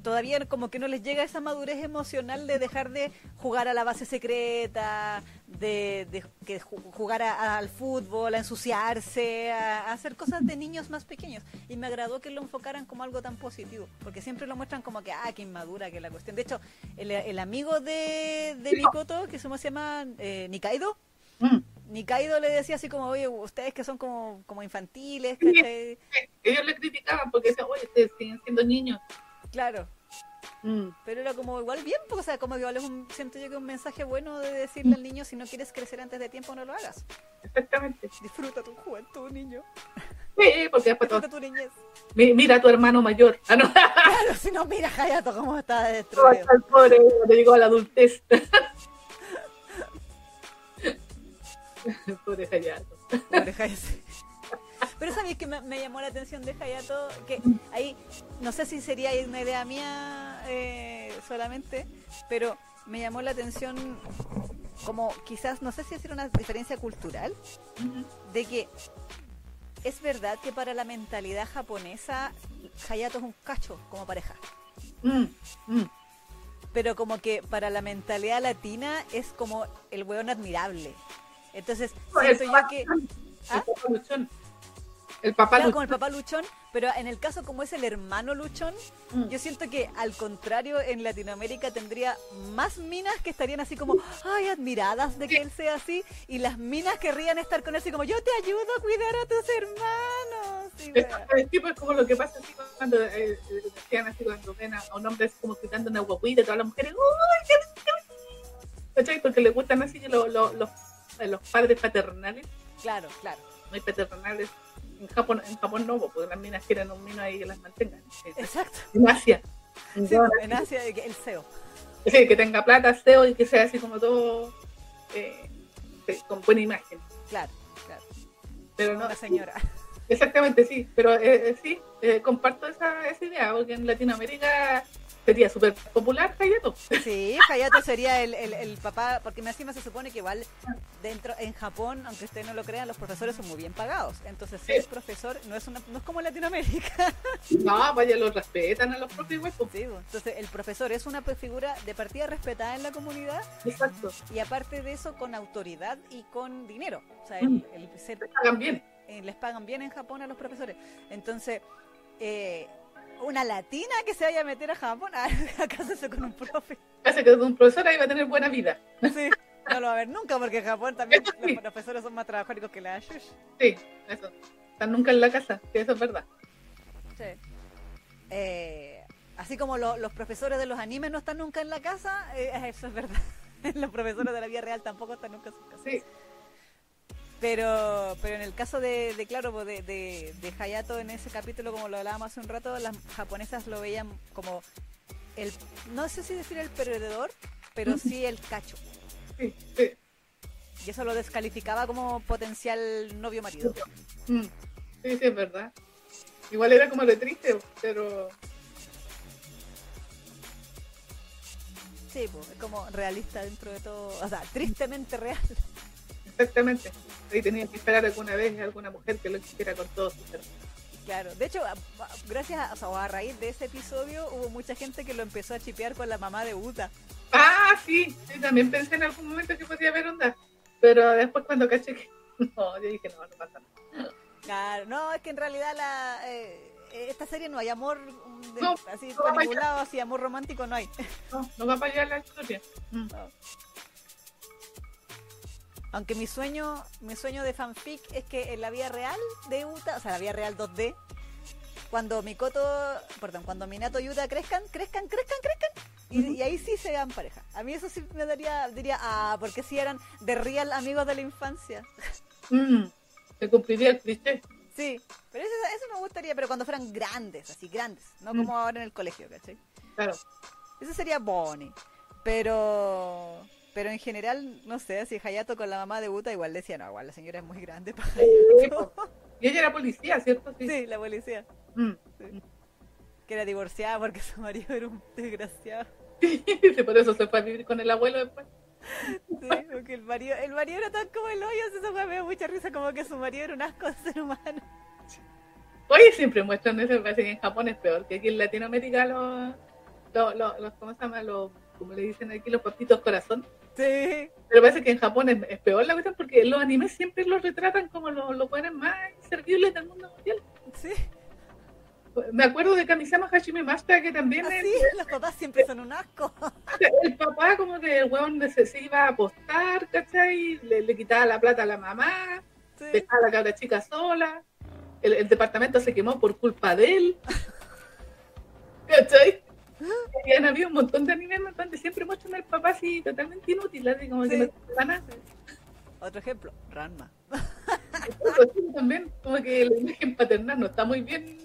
todavía como que no les llega esa madurez emocional de dejar de jugar a la base secreta, de, que jugar al fútbol, a ensuciarse, a, hacer cosas de niños más pequeños. Y me agradó que lo enfocaran como algo tan positivo, porque siempre lo muestran como que, ah, qué inmadura que la cuestión. De hecho, el, amigo de, de Mikoto, que se llama eh, Nikaido, mm. Nikaido le decía así como, oye, ustedes que son como, como infantiles, Ellos le criticaban porque decían, oye, ustedes siguen siendo niños. Claro, Mm. Pero era como igual bien, porque, o sea, como igual es un, siento yo que un mensaje bueno de decirle al niño, si no quieres crecer antes de tiempo, no lo hagas. Exactamente. Disfruta tu juventud, niño. Sí, porque después todo... tu niñez. Mira a tu hermano mayor. Ah, no. Claro, si no, mira Hayato cómo está destruido. No, pobre, te digo a la adultez. pobre Hayato. Pobre Hayato. Pero sabéis que me, llamó la atención de Hayato, que ahí, no sé si sería una idea mía eh, solamente, pero me llamó la atención como quizás, no sé si hacer una diferencia cultural, de que es verdad que para la mentalidad japonesa Hayato es un cacho como pareja. Mm, mm. Pero como que para la mentalidad latina es como el weón admirable. Entonces, siento yo que... ¿Ah? El papá luchón. el papá luchón, pero en el caso como es el hermano luchón, mm. yo siento que al contrario en Latinoamérica tendría más minas que estarían así como, ay, admiradas de que él sea así, y las minas querrían estar con él así como, yo te ayudo a cuidar a tus hermanos. Sí, Es, wea. es tipo, es como lo que pasa así cuando eh, eh, decían así cuando ven a, un hombre así como quitando una guaguita, todas las mujeres, ¡Uy, qué! ¿Cachai? Porque le gustan así que lo- lo- los, eh, los padres paternales, Claro, claro. muy paternales. En Japón, en Japón no, porque las minas quieren un mino ahí que las mantengan. Exacto. En Asia. En Sí, en Asia, el CEO. Sí, que tenga plata, SEO y que sea así como todo eh, sí, con buena imagen. Claro, claro. Pero no, Una señora. exactamente sí, pero eh, eh, sí, eh, comparto esa, esa idea, porque en Latinoamérica sería súper popular Hayato. Sí, Hayato sería el, el, el papá, porque encima se supone que igual dentro en Japón, aunque ustedes no lo crean, los profesores son muy bien pagados. Entonces ser Sí. profesor no es una, no es como Latinoamérica. No, vaya, los respetan a los propios. Sí, pues, entonces el profesor es una figura de partida respetada en la comunidad Exacto, y aparte de eso con autoridad y con dinero. O sea, Mm. el, el ser- hagan bien. les pagan bien en Japón a los profesores. Entonces, eh, una latina que se vaya a meter a Japón, a casarse con un profe. Hace que un profesor ahí va a tener buena vida. Sí, no lo va a ver nunca porque en Japón también Sí. los profesores son más trabajadores que la Shush. Sí, eso. Están nunca en la casa, que eso es verdad. Sí. Eh, así como lo- los profesores de los animes no están nunca en la casa, eh, eso es verdad. los profesores de la vida real tampoco están nunca en su casa. Sí, Pero, pero en el caso de, de claro, de, de, de Hayato en ese capítulo, como lo hablábamos hace un rato, las japonesas lo veían como el, no sé si decir el perdedor, pero sí el cacho. sí, sí. Y eso lo descalificaba como potencial novio marido. Mm, Sí, sí, es verdad. Igual era como de triste, pero Sí, pues, es como realista dentro de todo, o sea, tristemente real. Exactamente. Ahí tenían que esperar alguna vez a alguna mujer que lo quisiera con todo su ser. Claro, de hecho, a- a- gracias a, o sea, a raíz de ese episodio hubo mucha gente que lo empezó a chipear con la mamá de Uta. Ah, sí, sí, también pensé en algún momento que podía haber onda. Pero después cuando caché que no, yo dije, no, no pasa nada. Claro, no, es que en realidad la eh, esta serie no hay amor de- No, así no por ningún lado, así amor romántico no hay. No, no va para allá la historia. Mm. Aunque mi sueño, mi sueño de fanfic es que en la vida real de Uta, o sea, la vida real 2D, cuando Mikoto, perdón, cuando Minato y Uta crezcan, crezcan, crezcan, crezcan, y, ahí sí se dan pareja. A mí eso sí me daría, diría, ah, porque si eran de real amigos de la infancia. Mm, Se cumpliría el cliché. Sí, pero eso, eso me gustaría, pero cuando fueran grandes, así grandes, no Mm. como ahora en el colegio, ¿cachai? Claro. Eso sería Bonnie. Pero pero en general, no sé, si Hayato con la mamá de Uta igual decía, no, igual la señora es muy grande para Hayato. Y ella era policía, ¿cierto? Sí. Sí, la policía. Mm. Que era divorciada porque su marido era un desgraciado. Sí, por eso se fue a vivir con el abuelo después. Sí, porque el marido, el marido era tan como el hoyo, eso me da mucha risa, como que su marido era un asco de ser humano. Oye, siempre muestran eso, me parece que en Japón es peor, que aquí en Latinoamérica los, los, los, los- ¿cómo se llama? Los, como le dicen aquí, los papitos corazón. Sí, Pero parece que en Japón es, es peor la cuestión porque los animes siempre los retratan como los, los buenos más inservibles del mundo mundial. sí, Me acuerdo de Kamisama Hashime Masta, que también así, es- los papás siempre son un asco. el papá como que el huevón se, se iba a apostar, ¿cachai? Le, le quitaba la plata a la mamá, Sí, dejaba a la cabra chica sola, el, el departamento se quemó por culpa de él. ¿Cachai? Y han habido un montón de animes donde siempre muestran al papá así totalmente inútil, así como que Sí. no sirve para nada. Otro ejemplo, Ranma. Eso también, como que la imagen paternal no está muy bien.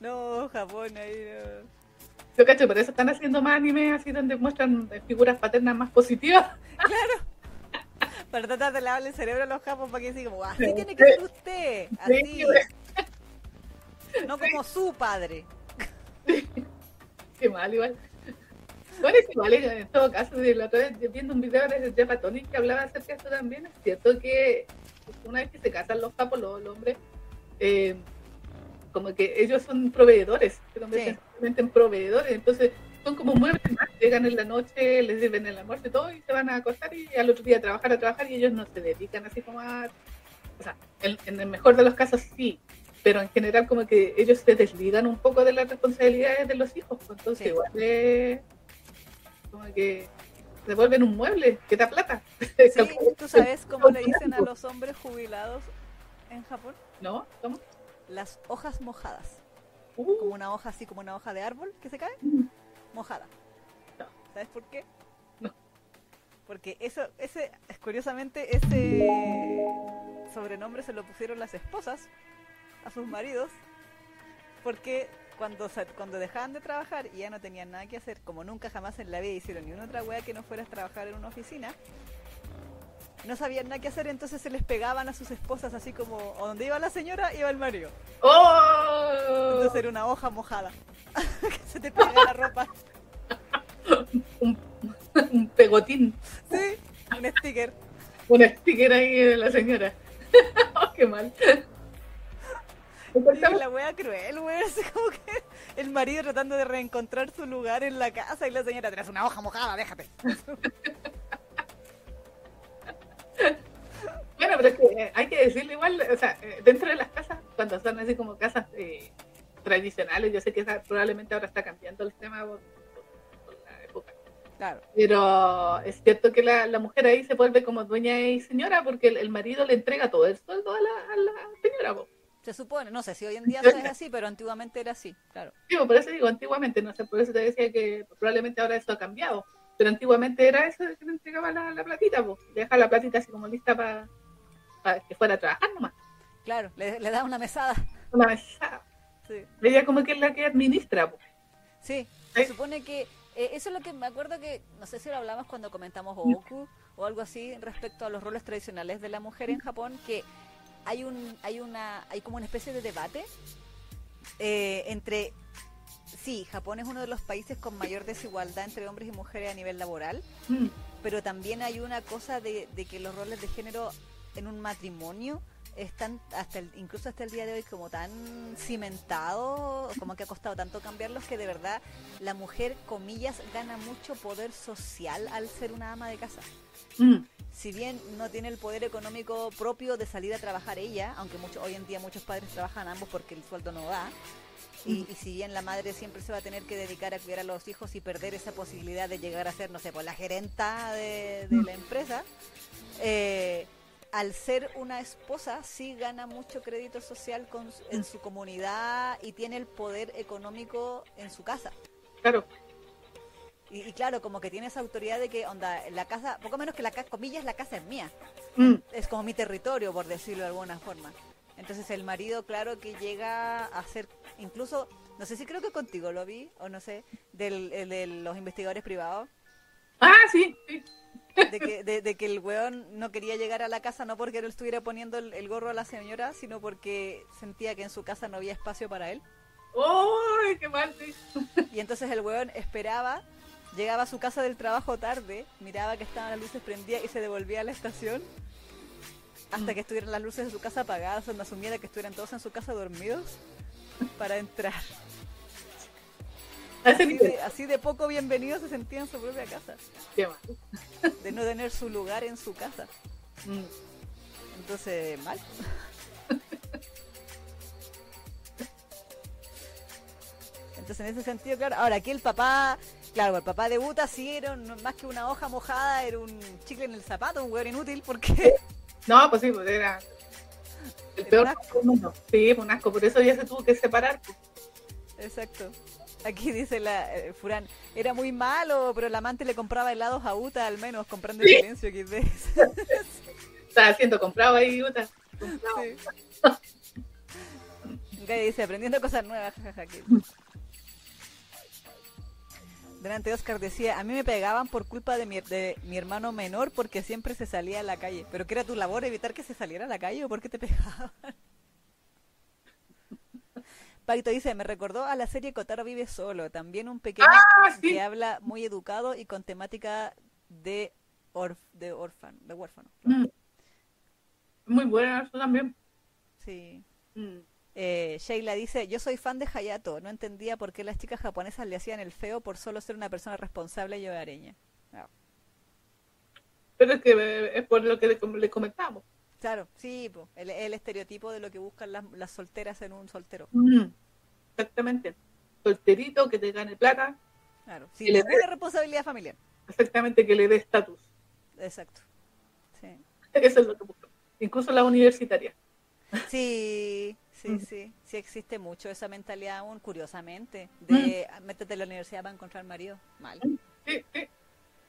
No, Japón ahí no. Yo cacho, por eso están haciendo más animes así donde muestran eh, figuras paternas más positivas. Para tratar de lavarle el cerebro a los japos para que digan, como, así Sí. tiene que ser usted, así. Sí, No como su padre. Qué mal, igual. Bueno, es igual, en todo caso, la otra vez viendo un video de Jeff Tonic que hablaba acerca de esto también, es cierto que una vez que se casan los capos, los, los hombres, eh, como que ellos son proveedores, se convierten Sí. en proveedores, entonces son como muebles más, llegan en la noche, les sirven el almuerzo y todo, y se van a acostar y al otro día a trabajar, a trabajar, y ellos no se dedican así como a... O sea, en, en el mejor de los casos sí, pero en general como que ellos se desligan un poco de las responsabilidades de los hijos, pues, entonces Sí. igual es como que se vuelven un mueble que da plata. Sí, ¿Tú sabes cómo le dicen a los hombres jubilados en Japón? ¿No? ¿Cómo? las hojas mojadas. Uh, Como una hoja así, como una hoja de árbol que se cae, mojada. No. ¿Sabes por qué? No. Porque eso, ese, curiosamente, ese sobrenombre se lo pusieron las esposas a sus maridos, porque cuando, cuando dejaban de trabajar y ya no tenían nada que hacer, como nunca jamás en la vida hicieron ni una otra wea que no fueras a trabajar en una oficina, no sabían nada que hacer, entonces se les pegaban a sus esposas así como, o donde iba la señora, iba el marido. ¡Oh! Entonces era una hoja mojada. que se te pega la ropa. un, un pegotín, Sí, un sticker. un sticker ahí de la señora. oh, qué mal. La wea cruel, wea. Así como que el marido tratando de reencontrar su lugar en la casa y la señora, tenés una hoja mojada, déjate. Bueno, pero es que eh, hay que decirle igual, o sea, eh, dentro de las casas, cuando son así como casas eh, tradicionales, yo sé que esa- probablemente ahora está cambiando el tema por, por- por la época. Claro, Pero es cierto que la, la mujer ahí se vuelve como dueña y señora porque el, el marido le entrega todo el sueldo a la, a la señora. po. Se supone, no sé si hoy en día es así, pero antiguamente era así, claro. Digo, por eso digo, antiguamente, no sé, por eso te decía que probablemente ahora esto ha cambiado. Pero antiguamente era eso de que le entregaba la, la platita, pues. Deja la platita así como lista para que fuera a trabajar nomás. Claro, le, le da una mesada. Una mesada. Sí. Ella como que es la que administra, pues. Sí, Sí. se supone que eh, eso es lo que me acuerdo que, no sé si lo hablamos cuando comentamos Oku o algo así respecto a los roles tradicionales de la mujer en Japón, que hay un, hay una, hay como una especie de debate eh, entre, sí, Japón es uno de los países con mayor desigualdad entre hombres y mujeres a nivel laboral, Mm. pero también hay una cosa de, de que los roles de género en un matrimonio están hasta el, incluso hasta el día de hoy como tan cimentados, como que ha costado tanto cambiarlos que de verdad la mujer, comillas, gana mucho poder social al ser una ama de casa. Mm. Si bien no tiene el poder económico propio de salir a trabajar ella, aunque mucho, hoy en día muchos padres trabajan ambos porque el sueldo no da, y, y si bien la madre siempre se va a tener que dedicar a cuidar a los hijos y perder esa posibilidad de llegar a ser, no sé, pues la gerenta de, de la empresa, eh, al ser una esposa sí gana mucho crédito social con, en su comunidad y tiene el poder económico en su casa. Claro. Y, y claro, como que tiene esa autoridad de que, onda, la casa, poco menos que la casa, comillas, la casa es mía. Mm. Es como mi territorio, por decirlo de alguna forma. Entonces el marido, claro que llega a ser, incluso, no sé si creo que contigo lo vi, o no sé, del, el de los investigadores privados, Ah, sí, sí. de que, de, de que el weón no quería llegar a la casa no porque él estuviera poniendo el, el gorro a la señora, sino porque sentía que en su casa no había espacio para él. ¡Ay, qué mal! Y entonces el weón esperaba, llegaba a su casa del trabajo tarde, miraba que estaban las luces prendidas y se devolvía a la estación hasta que estuvieran las luces de su casa apagadas, donde asumiera que estuvieran todos en su casa dormidos para entrar. De, así de poco bienvenido se sentía en su propia casa, Qué mal. de no tener su lugar en su casa. Mm. Entonces, mal. Entonces, en ese sentido, claro. Ahora, aquí el papá, claro, el papá de Buta sí era un- más que una hoja mojada, era un chicle en el zapato, un hueón inútil, porque No, pues sí, pues era el Era peor un asco. mundo. Sí, un asco, por eso ya se tuvo que separar. pues. Exacto. Aquí dice la eh, Furán, era muy malo, pero el amante le compraba helados a Uta al menos, comprando Sí. silencio XD. Estaba siendo comprado ahí. Comprado. Sí. Gaya dice, aprendiendo cosas nuevas, jajaja. Delante de Oscar decía, a mí me pegaban por culpa de mi, de mi hermano menor porque siempre se salía a la calle. ¿Pero qué era tu labor evitar que se saliera a la calle o por qué te pegaban? Paito dice, me recordó a la serie Kotaro vive solo, también un pequeño Ah, sí. que habla muy educado y con temática de, orf, de orfan, de huérfano. Mm. Muy buena eso también. Sí. Mm. Eh, Sheila dice, yo soy fan de Hayato, no entendía por qué las chicas japonesas le hacían el feo por solo ser una persona responsable y hogareña. Ah, Pero es que eh, es por lo que le, le comentamos. Claro, sí, po, el, el estereotipo de lo que buscan las, las solteras en un soltero. Mm. Exactamente. Solterito, que te gane plata. Claro, sin le- ninguna responsabilidad familiar. Exactamente, que le dé estatus. Exacto. Sí. Eso es lo que buscan. Incluso la universitaria. Sí, sí, Mm. sí, sí existe mucho esa mentalidad aún, curiosamente, de ah, métete a la universidad para encontrar marido, mal. Sí, sí,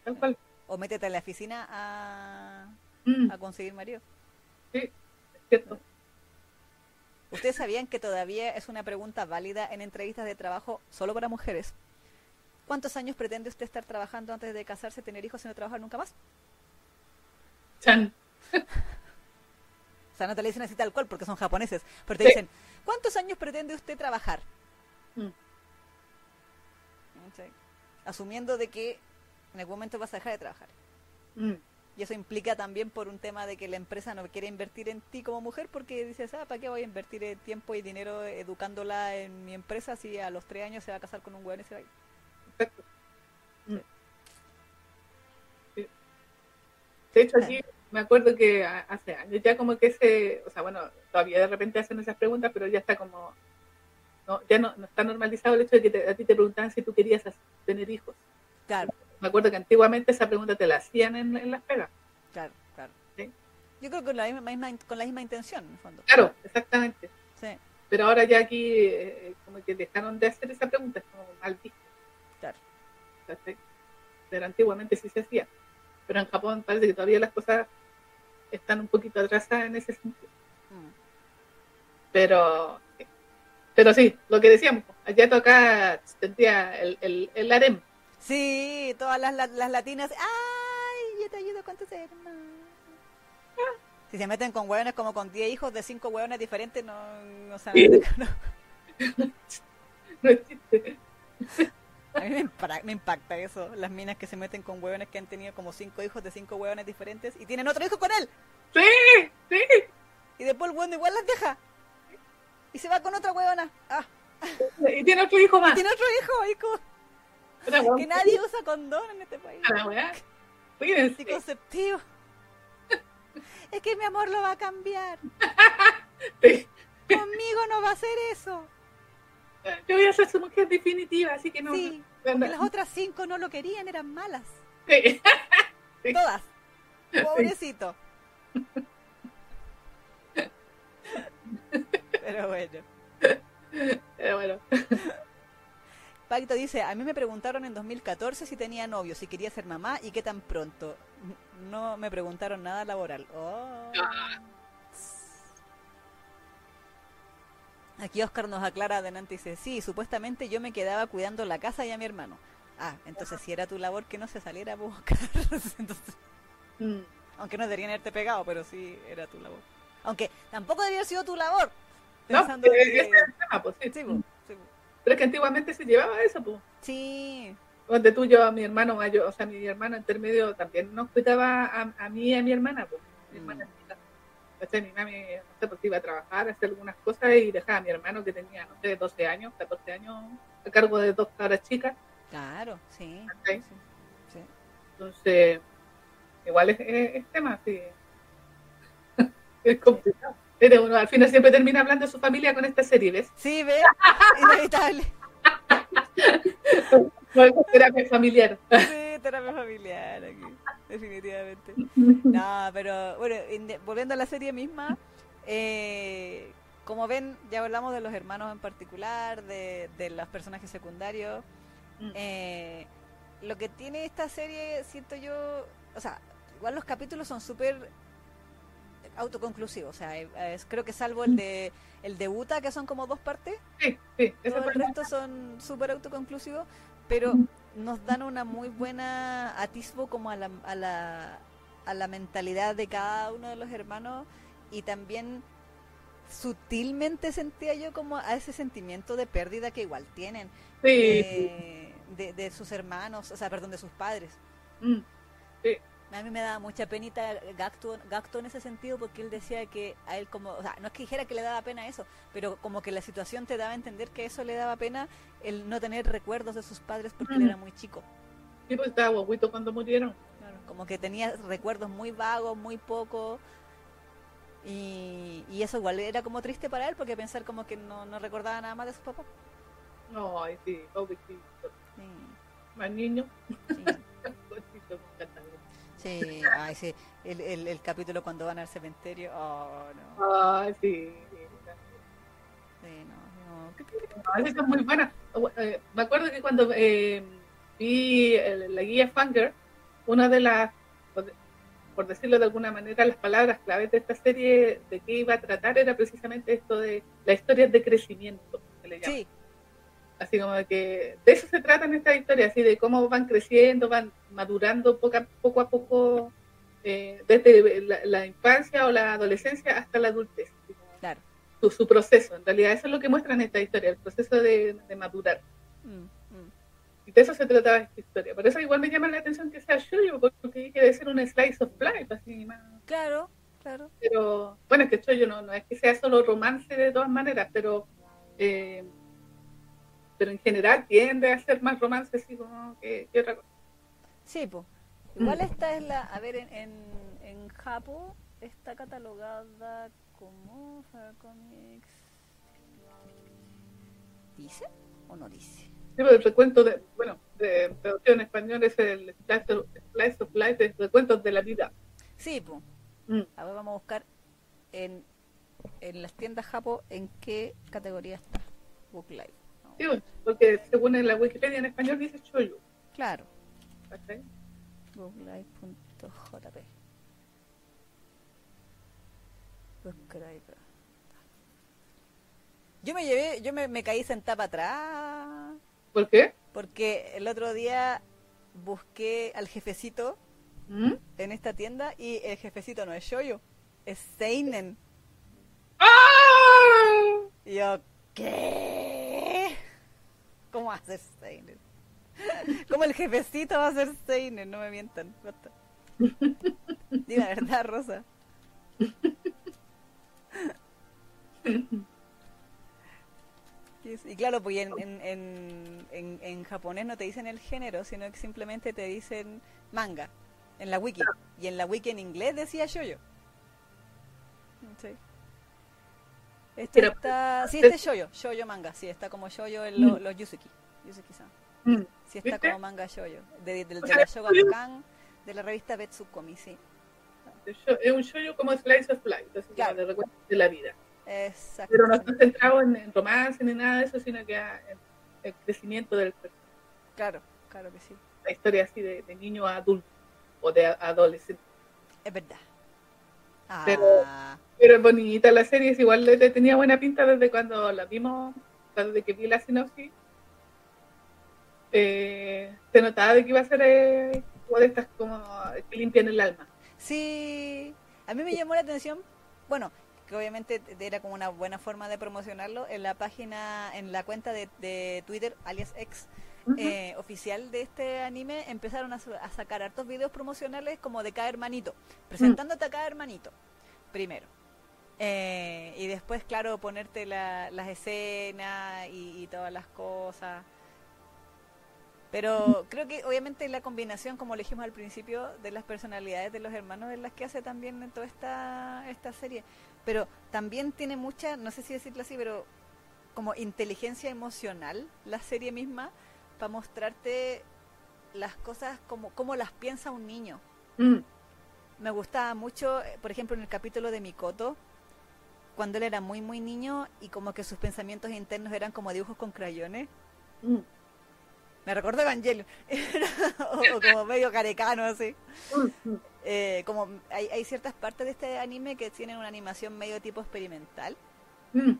tal cual. O métete a la oficina a, Mm, a conseguir marido. sí, cierto. ¿Ustedes sabían que todavía es una pregunta válida en entrevistas de trabajo solo para mujeres? ¿Cuántos años pretende usted estar trabajando antes de casarse, tener hijos y no trabajar nunca más? Chan. O sea, no te le dicen así tal cual porque son japoneses, pero te Sí. dicen, ¿cuántos años pretende usted trabajar? Mm, Sí. Asumiendo de que en algún momento vas a dejar de trabajar. mm, Y eso implica también por un tema de que la empresa no quiere invertir en ti como mujer porque dices, ah, ¿para qué voy a invertir eh, tiempo y dinero educándola en mi empresa si a los tres años se va a casar con un weón y se va a ir? Mm. Sí. De hecho, aquí me acuerdo que hace años ya como que se, o sea, bueno, todavía de repente hacen esas preguntas, pero ya está como, no, ya no, no está normalizado el hecho de que te- a ti te preguntaban si tú querías tener hijos. Claro, Me acuerdo que antiguamente esa pregunta te la hacían en, en las pegas. claro, claro. Sí. Yo creo que con la misma, con la misma intención, en el fondo. Claro, exactamente. Sí, Pero ahora ya aquí eh, como que dejaron de hacer esa pregunta, es como mal visto. claro. Pero antiguamente sí se hacía. Pero en Japón parece que todavía las cosas están un poquito atrasadas en ese sentido. Mm. Pero, pero sí, lo que decíamos, allá acá tendría el, el, el harem. Sí, todas las, las, las latinas, ¡ay! Yo te ayudo con tus hermanos. Si se meten con hueones como con 10 hijos de 5 hueones diferentes, no, no saben. no. No existe. A mí me, impacta eso, las minas que se meten con hueones que han tenido como 5 hijos de 5 hueones diferentes y tienen otro hijo con él. Sí, sí. Y después el hueón igual las deja. Y se va con otra hueona. Ah, Y tiene otro hijo más. tiene otro hijo, hijo. Que nadie usa condón en este país. Anticonceptivo. Es que mi amor lo va a cambiar. Sí. Conmigo no va a hacer eso. Yo voy a ser su mujer definitiva, así que no. Sí, porque las otras cinco no lo querían, eran malas. Sí. Todas. Pobrecito. Pero bueno. Pero bueno. Pacto dice, a mí me preguntaron en 2014 si tenía novio, si quería ser mamá y qué tan pronto. No me preguntaron nada laboral. Oh. Aquí Oscar nos aclara adelante y dice, sí, supuestamente yo me quedaba cuidando la casa y a mi hermano. Ah, entonces si era tu labor que no se saliera a buscar. Entonces, Mm. aunque no deberían haberte pegado, pero sí era tu labor. Aunque tampoco debería haber sido tu labor. No, Pensando eh, que- ese es el tema, pues, sí. Sí, sí. Pero es que antiguamente se llevaba eso, pues. Sí, Donde tú, yo, a mi hermano mayor, o sea, mi hermano intermedio también nos cuidaba a, a mí y a mi hermana, pues. Mi hermana Entonces, mi mami, no sé, pues iba a trabajar, a hacer algunas cosas y dejaba a mi hermano que tenía, no sé, 12 años, 14 años, a cargo de dos cabras chicas. claro, sí. sí, sí. Entonces, igual es, es- es tema, sí. es complicado. Pero uno al final siempre termina hablando de su familia con esta serie, ¿ves? Sí, ve, inevitable. Con terapia familiar. Sí, terapia familiar aquí, definitivamente. No, pero bueno, volviendo a la serie misma, eh, como ven, ya hablamos de los hermanos en particular, de, de los personajes secundarios. Mm. Eh, lo que tiene esta serie, siento yo, o sea, igual los capítulos son súper autoconclusivos, o sea, eh, es- creo que salvo el de el de Uta, que son como dos partes, Sí, sí, todo el resto son súper autoconclusivos, pero nos dan una muy buena atisbo como a la, a la, a la mentalidad de cada uno de los hermanos y también sutilmente sentía yo como a ese sentimiento de pérdida que igual tienen Sí, de, de, de sus hermanos, o sea, perdón, de sus padres. Mm, sí. A mí me daba mucha penita Gacto, Gacto en ese sentido porque él decía que a él como, o sea, no es que dijera que le daba pena eso, pero como que la situación te daba a entender que eso le daba pena el no tener recuerdos de sus padres porque él era muy chico. Sí, pues estaba guaguito cuando murieron. Como que tenía recuerdos muy vagos, muy pocos. Y, y eso igual era como triste para él porque pensar como que no, no recordaba nada más de sus papás. Ay, sí, pobrecito. Sí, Más niño. sí. Sí, ay, sí. El, el, el capítulo cuando van al cementerio. Oh, no. Ay, sí. no, no. es muy buena. Eh, me acuerdo que cuando eh, vi la guía Fanger, una de las, por decirlo de alguna manera, las palabras claves de esta serie de qué iba a tratar era precisamente esto de la historia de crecimiento, que le Sí. Así como de que de eso se trata en esta historia, así de cómo van creciendo, van madurando poco a poco, a poco eh, desde la, infancia o la adolescencia hasta la adultez. Claro. Su, proceso, en realidad eso es lo que muestra en esta historia, el proceso de, madurar. Mm, mm. Y de eso se trataba esta historia. Por eso igual me llama la atención que sea Shoyo, porque debe ser un slice of life, así más. Claro, claro. Pero, bueno, es que Shoyo no, no es que sea solo romance de todas maneras, pero... Eh, pero en general tiende a ser más romance así como que, otra cosa. Sí, pues. Igual esta es la, a ver, en, en, en Japo está catalogada como Comics. ¿Dice o no dice? Sí, pero el recuento de, bueno, de traducción en español es el Slice of Life, el recuento de la vida. Sí, pues. Mm. A ver, vamos a buscar en, en las tiendas Japo en qué categoría está Book Life. Porque según en la Wikipedia en español dice Choyo. Claro. ¿Okay? Google.jp Yo me llevé, yo me, me caí sentada atrás. ¿Por qué? Porque el otro día busqué al jefecito ¿Mm? en esta tienda y el jefecito no es Shoyo, es Seinen. ¡Ah! Y yo, ¿qué? ¿Cómo hacer Seinen? Como el jefecito va a ser Seinen, no me mientan. Dime la verdad, Rosa. Y claro, pues en, en, en, en, japonés no te dicen el género, sino que simplemente te dicen manga, en la wiki. Y en la wiki en inglés decía shoyo. Sí. Este está... Sí, este es shoyo, shoyo manga, sí, está como shoyo en los, los Yusuki. Yusuki-san. Mm. Sí, está como manga shoyo. De, de, de, la Shogakukan, de la revista Betsukomi, sí. Es un shoyo como Slice of Life, así claro. de recuerdo de la vida. Exacto. Pero no está centrado en, romance ni nada de eso, sino que en el crecimiento del personaje. Claro, claro que sí. La historia así de, de niño a adulto o de adolescente. Es verdad. Pero, ah. pero es bonita la serie, es igual tenía buena pinta desde cuando la vimos, desde que vi la sinopsis eh, se notaba de que iba a ser eh, de estas como que limpian el alma. Sí, a mí me llamó la atención, bueno, que obviamente era como una buena forma de promocionarlo, en la página, en la cuenta de, Twitter, alias X, eh, oficial de este anime, empezaron a, sacar hartos videos promocionales como de cada hermanito, presentándote a cada hermanito, primero. Eh, y después, claro, ponerte las escenas y todas las cosas. Pero creo que obviamente la combinación, como le dijimos al principio, de las personalidades de los hermanos es las que hace también en toda esta, esta serie. Pero también tiene mucha, no sé si decirlo así, pero como inteligencia emocional la serie misma para mostrarte las cosas como, como las piensa un niño. Mm. Me gustaba mucho, por ejemplo, en el capítulo de Mikoto, cuando él era muy, muy niño y como que sus pensamientos internos eran como dibujos con crayones. Mm me recordó Evangelio, o, como medio carecano así. Eh, como hay, hay, ciertas partes de este anime que tienen una animación medio tipo experimental, mm.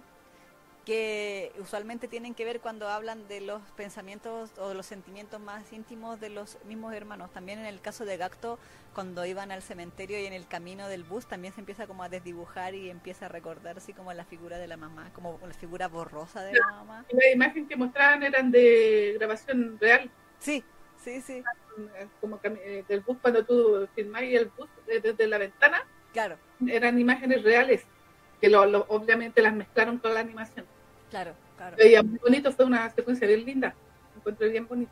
Que usualmente tienen que ver cuando hablan de los pensamientos o de los sentimientos más íntimos de los mismos hermanos. También en el caso de Gacto, cuando iban al cementerio y en el camino del bus, también se empieza como a desdibujar y empieza a recordar así como la figura de la mamá, como la figura borrosa de la mamá. La imagen que mostraban eran de grabación real. Sí, sí, sí. Como eh, del bus cuando tú filmáis el bus desde la ventana. Claro. Eran imágenes reales, que lo, obviamente las mezclaron con la animación. Claro, claro. Veía muy bonito, fue una secuencia bien linda. Me encuentro bien bonito.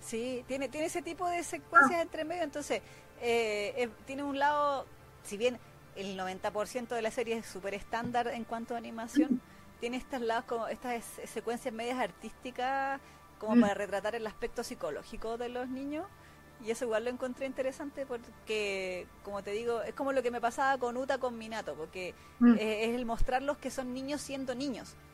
Sí, tiene, tiene ese tipo de secuencias ah. entre medio, entonces eh, eh, tiene un lado, si bien el 90% de la serie es súper estándar en cuanto a animación, tiene estos lados como estas secuencias medias artísticas como mm. para retratar el aspecto psicológico de los niños y eso igual lo encontré interesante porque como te digo es como lo que me pasaba con Uta con Minato porque mm. es el mostrarlos que son niños siendo niños Mm.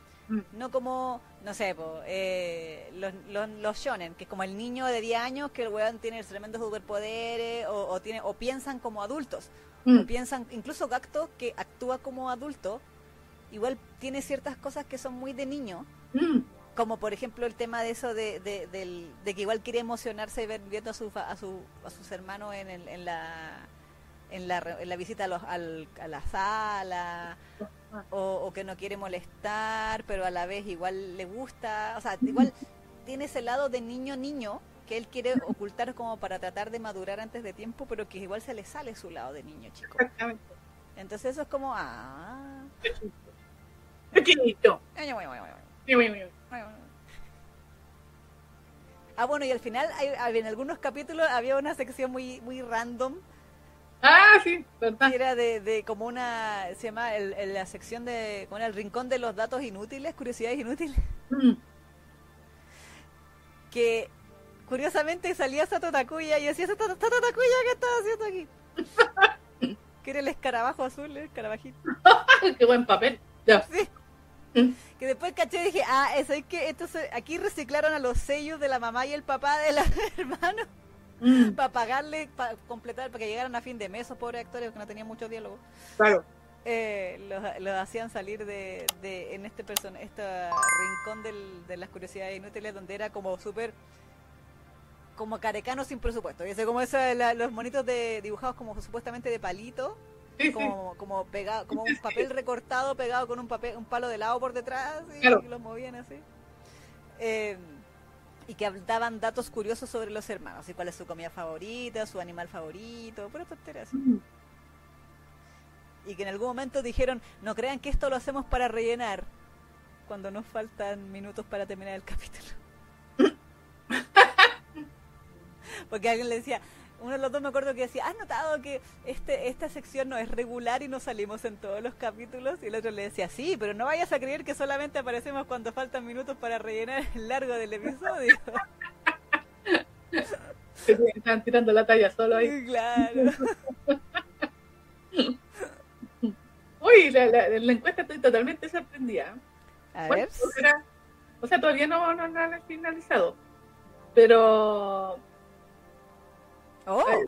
No como, no sé, po, eh, los, los, los shonen, que es como el niño de 10 años que el weón tiene tremendos superpoderes o, o, tiene, o piensan como adultos. Mm. O piensan, incluso Gacto, que actúa como adulto, igual tiene ciertas cosas que son muy de niño. Mm. Como por ejemplo el tema de eso de, de, del- de que igual quiere emocionarse ver- viendo a, su, a, su, a sus hermanos en, el- en, la, en, la, en la visita a, los, al- a la sala, o, o que no quiere molestar, pero a la vez igual le gusta, o sea, igual tiene ese lado de niño niño que él quiere ocultar como para tratar de madurar antes de tiempo, pero que igual se le sale su lado de niño chico. Exactamente. Entonces eso es como, ah... Pequeñito. Ah, bueno, y al final, hay- en algunos capítulos había una sección muy muy random, Ah, sí, verdad. era de, de como una, se llama el, el- la sección de, era el rincón de los datos inútiles, curiosidades inútiles, Mm. que curiosamente salía Sato Takuya y decía, Sato, Takuya, ¿qué estás haciendo aquí? que era el escarabajo azul, el escarabajito. Qué buen papel. Ya. Sí. Mm. Que después caché y dije, ah, eso es que esto se- aquí reciclaron a los sellos de la mamá y el papá de los hermanos Mm, para pagarle, para completar, para que llegaran a fin de mes esos pobres actores que no tenían mucho diálogo. Claro. Eh, los, los hacían salir de, de en este person este rincón del- de las curiosidades inútiles donde era como súper como carecano sin presupuesto. Y ese como eso, la- los monitos de dibujados como supuestamente de palito, Sí, sí. como, como pegado, como un papel recortado pegado con un papel, un palo de lado por detrás y, Claro. los movían así. Eh, y que daban datos curiosos sobre los hermanos, y cuál es su comida favorita, su animal favorito, pura tontería así. Mm. Y que en algún momento dijeron, no crean que esto lo hacemos para rellenar, cuando nos faltan minutos para terminar el capítulo. Porque alguien le decía, uno de los dos me acuerdo que decía, ¿has notado que este esta sección no es regular y no salimos en todos los capítulos? Y el otro le decía, sí, pero no vayas a creer que solamente aparecemos cuando faltan minutos para rellenar el largo del episodio. Sí, Estaban tirando la talla solo ahí. claro. Uy, la, la, la encuesta estoy totalmente sorprendida. A Bueno, ver. era- o sea, todavía no, no, no la he finalizado. Pero Oh,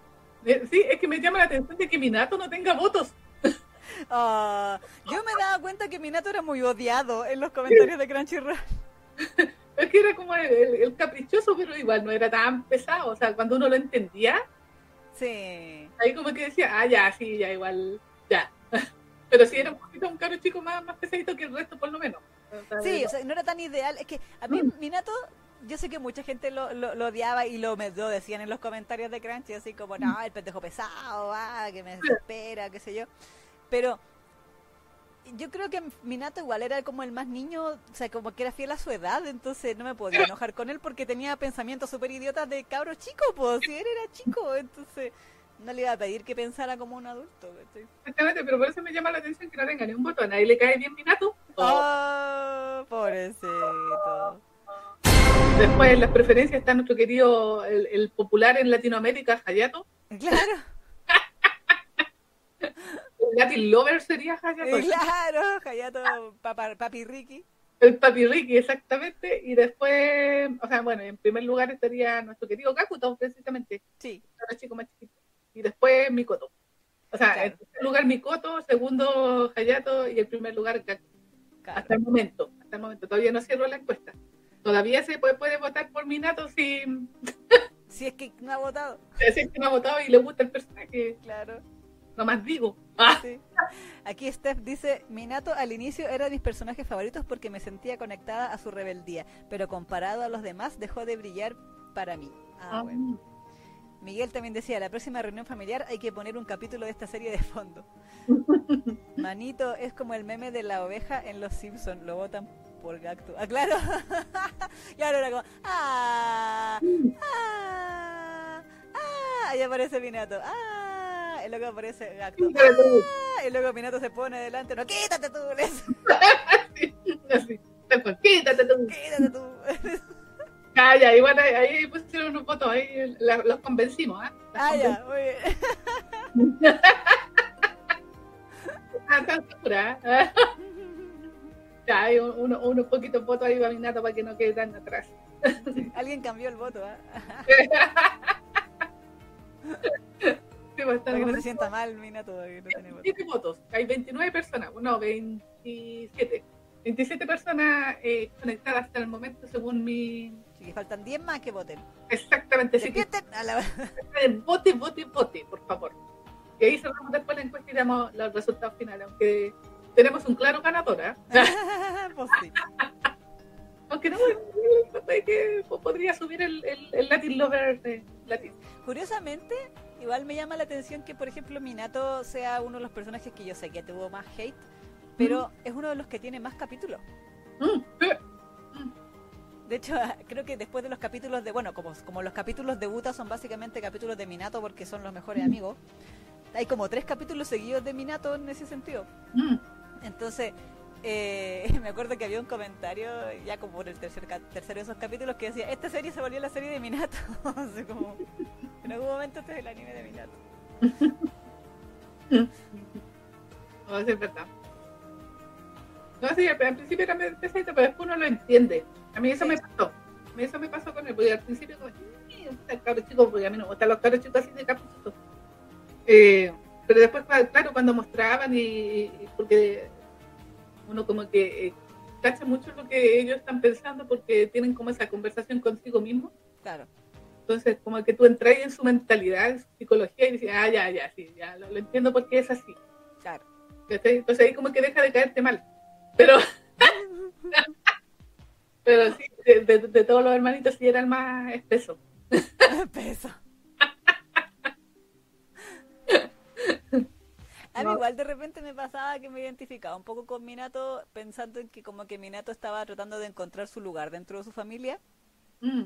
eh, sí, es que me llama la atención de que Minato no tenga votos. ah, yo me daba cuenta que Minato era muy odiado en los comentarios de Crunchyroll. Es que era como el, el- el caprichoso, pero igual no era tan pesado. O sea, cuando uno lo entendía, Sí. ahí como que decía, ah, ya, sí, ya, igual, ya. Pero sí era un poquito un caro chico más, más pesadito que el resto, por lo menos. O sea, Sí, o sea, no era tan ideal. Es que a mí, Minato, yo sé que mucha gente lo, lo, lo odiaba y lo, me, lo decían en los comentarios de Crunchy, así como, no, el pendejo pesado, ah, que me desespera, qué sé yo. Pero yo creo que Minato igual era como el más niño, o sea, como que era fiel a su edad, entonces no me podía enojar con él porque tenía pensamientos súper idiotas de cabro chico, pues, si él era chico, entonces no le iba a pedir que pensara como un adulto. ¿cachai? Exactamente, pero por eso me llama la atención que no tenga ni un voto. A nadie le cae bien Minato. Oh, pobrecito. Después en las preferencias está nuestro querido, el, el popular en Latinoamérica, Hayato. Claro. El Latin Lover sería Hayato. Claro, Hayato Papa- Papi Ricky. El Papi Ricky, exactamente. Y después, o sea, bueno, en primer lugar estaría nuestro querido Kakuto, precisamente. Sí, Ahora chico más chiquito. Y después Mikoto. O sea, Claro. en tercer lugar Mikoto, segundo Hayato y en primer lugar Kakuto. claro. Hasta el momento. Hasta el momento. Todavía no cierro la encuesta. Todavía se puede, puede votar por Minato si, Si es que no ha votado. si es que no ha votado y le gusta el personaje. Claro. No más digo. Ah, Sí. Aquí Steph dice, Minato al inicio era de mis personajes favoritos porque me sentía conectada a su rebeldía, pero comparado a los demás dejó de brillar para mí. Ah, ah, bueno. Miguel también decía, la próxima reunión familiar hay que poner un capítulo de esta serie de fondo. Manito es como el meme de la oveja en Los Simpsons, lo votan por Gacto. Ah, claro. y ahora era como, ah, ah, ah, ahí aparece Minato. Ah, y luego aparece Gacto. Ah, y luego Minato se pone delante, no, quítate tú, Así. Después, quítate tú. quítate tú. Ah, ya, igual ahí, ahí pusieron unos votos, ahí la- los convencimos, ¿ah? Los ah, ya, muy bien. convencimos. Ah, ¿ah? Ya hay uno, unos poquitos votos ahí para Minato para que no quede tan atrás. Alguien cambió el voto, ¿eh? Sí, pues, Para que no se sienta mal, Minato, que no tiene voto. 27 votos. Hay 29 personas, no, 27. 27 personas eh, conectadas hasta el momento según mi... Que faltan 10 más que voten. Exactamente, así que a la... vote, vote, vote, por favor. Y ahí cerramos después la encuesta y damos los resultados finales, aunque tenemos un claro ganador, ¿eh? Pues sí. aunque no, que podría subir el, el, el Latin Lover de Latin. Curiosamente, igual me llama la atención que, por ejemplo, Minato sea uno de los personajes que yo sé que tuvo más hate, pero es uno de los que tiene más capítulos. Mm, De hecho, creo que después de los capítulos de, bueno, como, como los capítulos de Buta son básicamente capítulos de Minato porque son los mejores amigos, hay como tres capítulos seguidos de Minato en ese sentido. Entonces, eh, me acuerdo que había un comentario, ya como por el tercer, tercero de esos capítulos, que decía, esta serie se volvió la serie de Minato. Así como, en algún momento este es el anime de Minato. No, es verdad. No, sí, al principio era medio pesadito, pero después uno lo entiende. A mí eso Sí. me pasó. A mí eso me pasó con él, porque al principio como, "Eh, está caro chico, porque a mí no me gustan los caros chicos así de capuchitos. Eh, pero después, claro, cuando mostraban y, y- porque uno como que eh, cacha mucho lo que ellos están pensando porque tienen como esa conversación consigo mismo. Claro. Entonces, como que tú entras en su mentalidad, en su psicología y dices, ah, ya, ya, sí, ya, lo, lo entiendo porque es así. Claro. Entonces ahí como que deja de caerte mal. Pero, pero sí, de, de- de todos los hermanitos sí era el más espeso. Peso. A mí igual de repente me pasaba que me identificaba un poco con Minato pensando en que como que Minato estaba tratando de encontrar su lugar dentro de su familia Mm,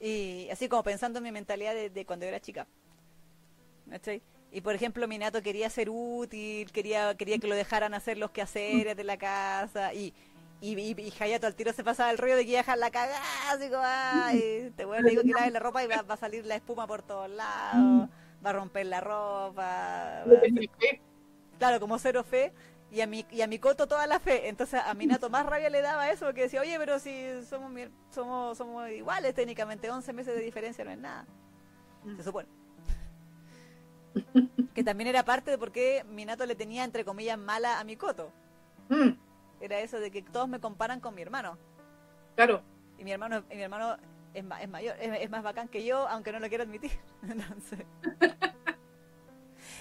y así como pensando en mi mentalidad de, de cuando yo era chica. ¿Cachai? Y por ejemplo, Minato quería ser útil, quería quería que lo dejaran hacer los quehaceres de la casa y y, y, y Hayato al tiro se pasaba el rollo de que iba a dejar la cagada, así como, ay, te voy a digo que laves la ropa y va, va a salir la espuma por todos lados, va a romper la ropa, va a. claro, como cero fe, y a mi, y a mi coto toda la fe. Entonces a Minato más rabia le daba eso, porque decía, oye, pero si somos mi- somos, somos iguales técnicamente, 11 meses de diferencia no es nada. Se supone. que también era parte de por qué Minato le tenía, entre comillas, mala a mi coto. Mm, Era eso de que todos me comparan con mi hermano. claro. Y mi hermano, y mi hermano es, ma- es mayor, es, es más bacán que yo, aunque no lo quiera admitir. Entonces.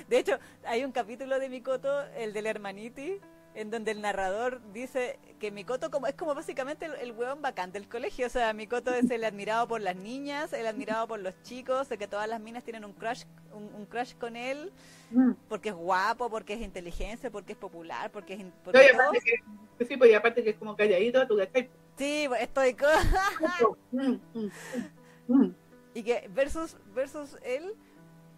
De hecho, hay un capítulo de Mikoto, el del hermaniti, en donde el narrador dice que Mikoto como, es como básicamente el, el hueón bacán del colegio. O sea, Mikoto es el admirado por las niñas, el admirado por los chicos, de que todas las minas tienen un crush, un, un crush con él, Mm. porque es guapo, porque es inteligencia, porque es popular, porque es... No, Porque y todo. aparte que, sí, pues y aparte que es como calladito, tú cachai. Sí, pues, estoy... mm, mm. Y que versus, versus él,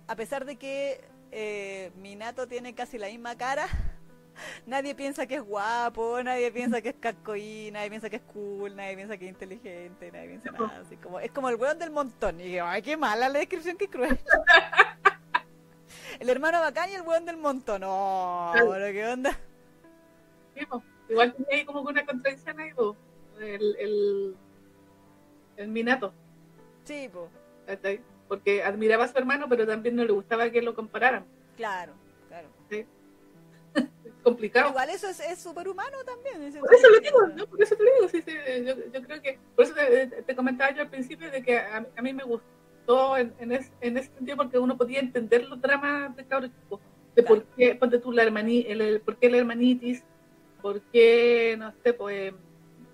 a pesar de que eh, Minato tiene casi la misma cara, nadie piensa que es guapo, nadie piensa que es cascoí, nadie piensa que es cool, nadie piensa que es inteligente, nadie piensa nada. Así como, es como el weón del montón. Y digo, ay, qué mala la descripción, qué cruel. el hermano bacán y el weón del montón. Oh, pero qué onda. Sí, pues, Igual ahí como que una contradicción ahí, pues, el, el, el Minato. Sí, ¿cachai? Porque admiraba a su hermano, pero también no le gustaba que lo compararan. claro, claro. Es complicado. Igual eso es es superhumano también. es- Por eso lo digo, ¿no? Por eso te lo digo, sí, sí, yo, yo creo que, por eso te, te comentaba yo al principio de que a, a mí me gustó en, en, es- en ese sentido porque uno podía entender los dramas de cabros chicos, de por qué, ponte tú la hermani, el, el- por qué la hermanitis, por qué, no sé, pues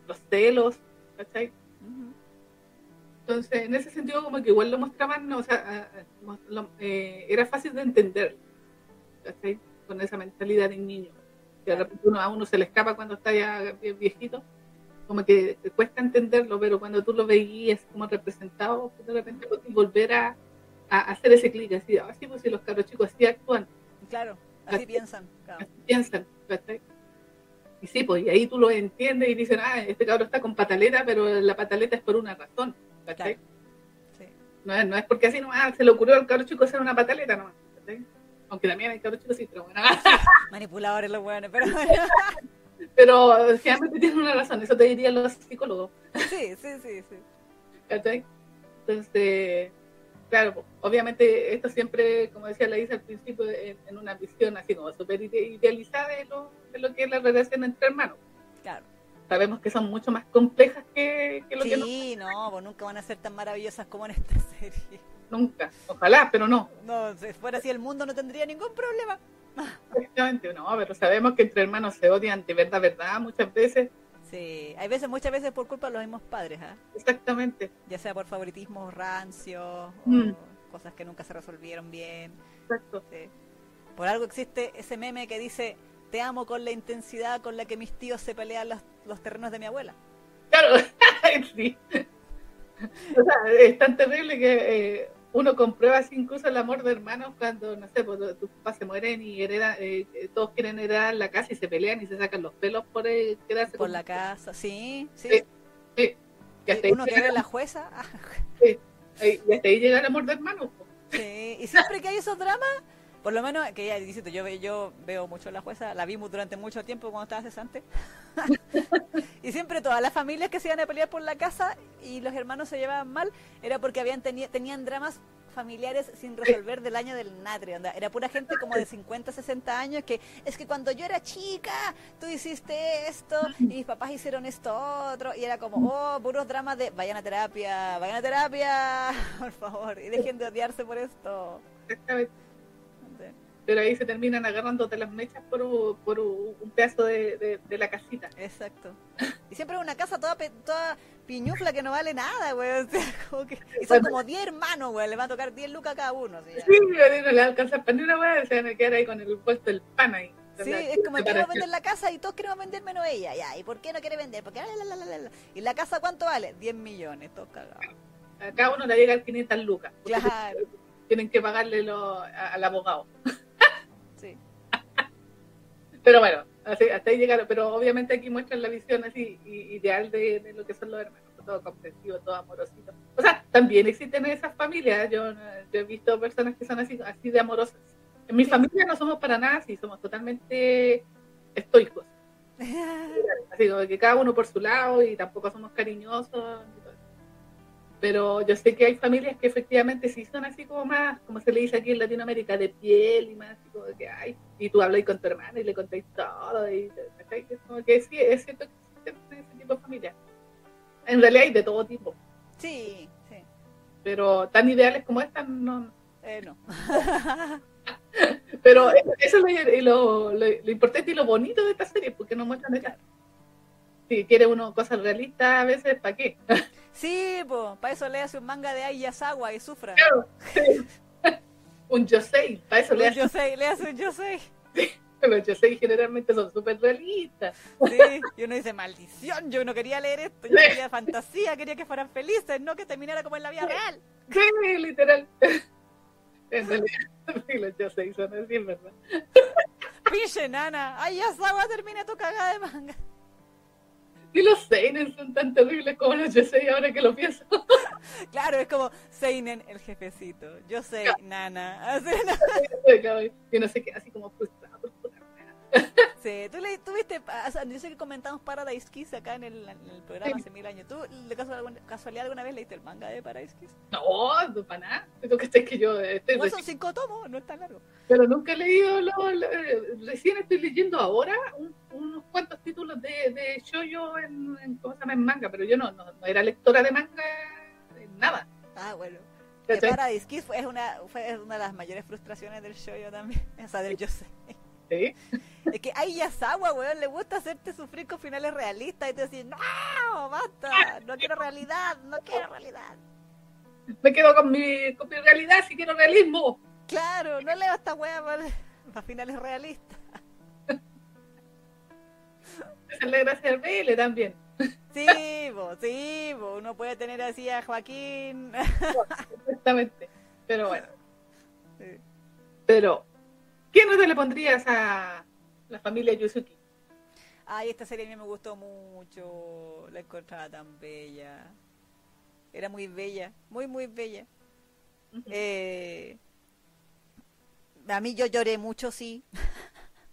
los celos, ¿cachai? Entonces, en ese sentido, como que igual lo mostraban, o sea, lo- eh, era fácil de entender, ¿cachai? Con esa mentalidad de niño. Que de repente uno, a uno se le escapa cuando está ya vie- viejito, como que te cuesta entenderlo, pero cuando tú lo veías como representado, de repente volver a, a hacer ese clic, así, así pues si los cabros chicos así actúan, Claro, así Así- piensan. claro. así piensan. Y sí, pues, y ahí tú lo entiendes y dicen, ah, este cabro está con pataleta, pero la pataleta es por una razón. Claro. Sí. No es, no es porque así nomás se le ocurrió al cabro chico hacer una pataleta nomás. ¿cachai? Aunque también hay cabros chicos sí, pero bueno. Manipuladores los hueones, pero Pero finalmente tienen una razón, eso te dirían los psicólogos. Sí, sí, sí, sí. Entonces, claro, obviamente esto siempre, como decía la Isa al principio, en, una visión así como súper idealizada de lo, de lo que es la relación entre hermanos. Claro. Sabemos que son mucho más complejas que, lo que nos... Sí, no, pues nunca van a ser tan maravillosas como en esta serie. Nunca, ojalá, pero no. No, si fuera así el mundo no tendría ningún problema. Exactamente, no, pero sabemos que entre hermanos se odian de verdad, verdad, muchas veces. Sí, hay veces, muchas veces por culpa de los mismos padres, ¿ah? Exactamente. Ya sea por favoritismo rancio, mm. o cosas que nunca se resolvieron bien. Exacto. Por algo existe ese meme que dice, te amo con la intensidad con la que mis tíos se pelean los, terrenos de mi abuela. Claro, sí. O sea, es tan terrible que eh, uno comprueba así incluso el amor de hermanos cuando, no sé, pues, tus papás se mueren y hereda, eh, todos quieren heredar la casa y se pelean y se sacan los pelos por eh, quedarse por la casa, sí, sí. sí, uno quiere la jueza. sí, y hasta ahí llega el amor de hermanos. Sí, y siempre que hay esos dramas, por lo menos, que ya dice, yo, yo veo mucho la jueza, la vimos durante mucho tiempo cuando estaba cesante. y siempre todas las familias que se iban a pelear por la casa y los hermanos se llevaban mal, era porque habían tenían dramas familiares sin resolver del año del natrio. Era pura gente como de 50, 60 años que es que cuando yo era chica, tú hiciste esto y mis papás hicieron esto otro. Y era como, oh, puros dramas de vayan a terapia, vayan a terapia, por favor, y dejen de odiarse por esto pero ahí se terminan agarrándote las mechas por, un, por un pedazo de, de, la casita. Exacto. Y siempre una casa toda, toda piñufla que no vale nada, güey. O sea, como que, y son como 10 hermanos, güey. Le va a tocar 10 lucas a cada uno. Sí, sí no le alcanza para ni una güey. Se van a quedar ahí con el puesto del pan ahí. Sí, es como queremos vender la casa y todos queremos vender menos ella. Ya, ¿y por qué no quiere vender? Porque ¿Y la casa cuánto vale? 10 millones, todos cagados. A cada uno le llega 500 lucas. Claro. Tienen que pagarle lo, al abogado. pero bueno, hasta ahí llegaron. Pero obviamente aquí muestran la visión así ideal de, lo que son los hermanos. Todo comprensivo, todo amorosito. O sea, también existen esas familias. Yo, he visto personas que son así, así de amorosas. En mi familia no somos para nada así, somos totalmente estoicos. Así como que cada uno por su lado y tampoco somos cariñosos pero yo sé que hay familias que efectivamente sí son así como más, como se le dice aquí en Latinoamérica, de piel y más, así como que, ay, y tú hablas con tu hermana y le contáis todo, y como que sí, es cierto que existen ese tipo de familias. En realidad hay de todo tipo. Sí, sí. Pero tan ideales como estas, no. Eh, no. pero eso es lo, lo, lo, importante y lo bonito de esta serie, porque nos muestran esta. Si quiere uno cosas realistas, a veces, ¿para qué? Sí, pues, para eso le hace un manga de Ayasawa y sufra. Claro, un Yosei, para eso le hace. Yosei, le hace un Yosei. Sí, los Yosei generalmente son súper realistas. Sí, y uno dice, maldición, yo no quería leer esto, yo quería fantasía, quería que fueran felices, no que terminara como en la vida real. Sí, literal. En realidad, los Yosei son así, ¿verdad? Pinche nana, Ayasawa termina tu cagada de manga. Y los Seinen son tan terribles como los Yosei ahora que lo pienso. Claro, es como Seinen, el jefecito. Yo sé, nana. Así, Yo no sé qué, así como frustrado. Sí, tú, le, tuviste, yo sé que comentamos Paradise Kiss acá en el, programa hace mil años. ¿Tú, de casualidad, alguna vez leíste el manga de Paradise Kiss? No, no para nada. Tengo que que yo estoy no, son cinco tomos, no es tan largo. Pero nunca he leído, lo, recién estoy leyendo ahora unos cuantos títulos de, de Shoyo en, en, ¿cómo se llama? en manga, pero yo no, no, no era lectora de manga en nada. Ah, bueno. Paradise Kiss fue una, fue una de las mayores frustraciones del Shoyo también, o sea, del Yosei. ¿Sí? Es que a Yasawa, weón, le gusta hacerte sufrir con finales realistas y te decís, no, basta, no quiero realidad, no quiero realidad. Me quedo con mi, con mi realidad si quiero realismo. Claro, no leo esta weá para, finales realistas. Esa es la gracia del también. Sí, vos, sí, vos, uno puede tener así a Joaquín. Exactamente, pero bueno. Pero, ¿qué nota le pondrías a la familia Yuzuki? Ay, esta serie a mí me gustó mucho, la encontraba tan bella. Era muy bella, muy, muy bella. eh, a mí yo lloré mucho, sí.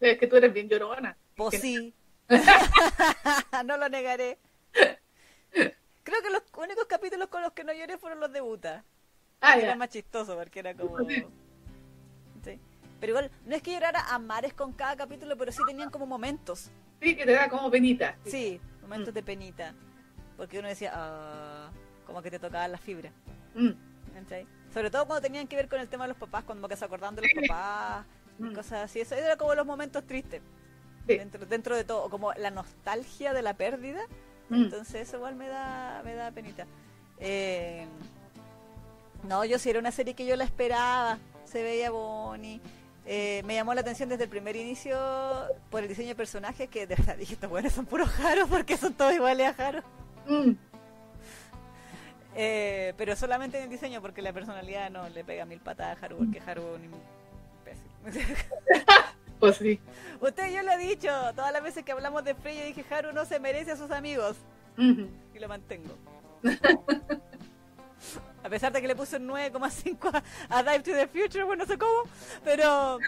Es que tú eres bien llorona. Pues sí. no lo negaré. Creo que los únicos capítulos con los que no lloré fueron los de Buta. Ah, era más chistoso porque era como... Sí. Pero igual, no es que llorara a mares con cada capítulo, pero sí tenían como momentos. Sí, que te da como penita. Sí, momentos Mm. de penita. Porque uno decía, ah, como que te tocaban las fibras. Mm. Sobre todo cuando tenían que ver con el tema de los papás, cuando que se acordaban de los papás, mm. cosas así. Eso era como los momentos tristes. Sí. Dentro, dentro de todo, como la nostalgia de la pérdida. Mm. Entonces eso igual me da, me da penita. Eh, no, yo sí era una serie que yo la esperaba. Se veía Bonnie. Eh, me llamó la atención desde el primer inicio por el diseño de personajes que de verdad dije, estos buenos son puros jaros porque son todos iguales a jaros. Mm. Eh, pero solamente en el diseño porque la personalidad no le pega mil patadas a Haru porque Haru es un imbécil. Pues sí. Usted yo lo he dicho, todas las veces que hablamos de Frey yo dije Haru no se merece a sus amigos y lo mantengo. A pesar de que le puse un 9,5 a, a Dive to the Future, bueno, no sé cómo, pero...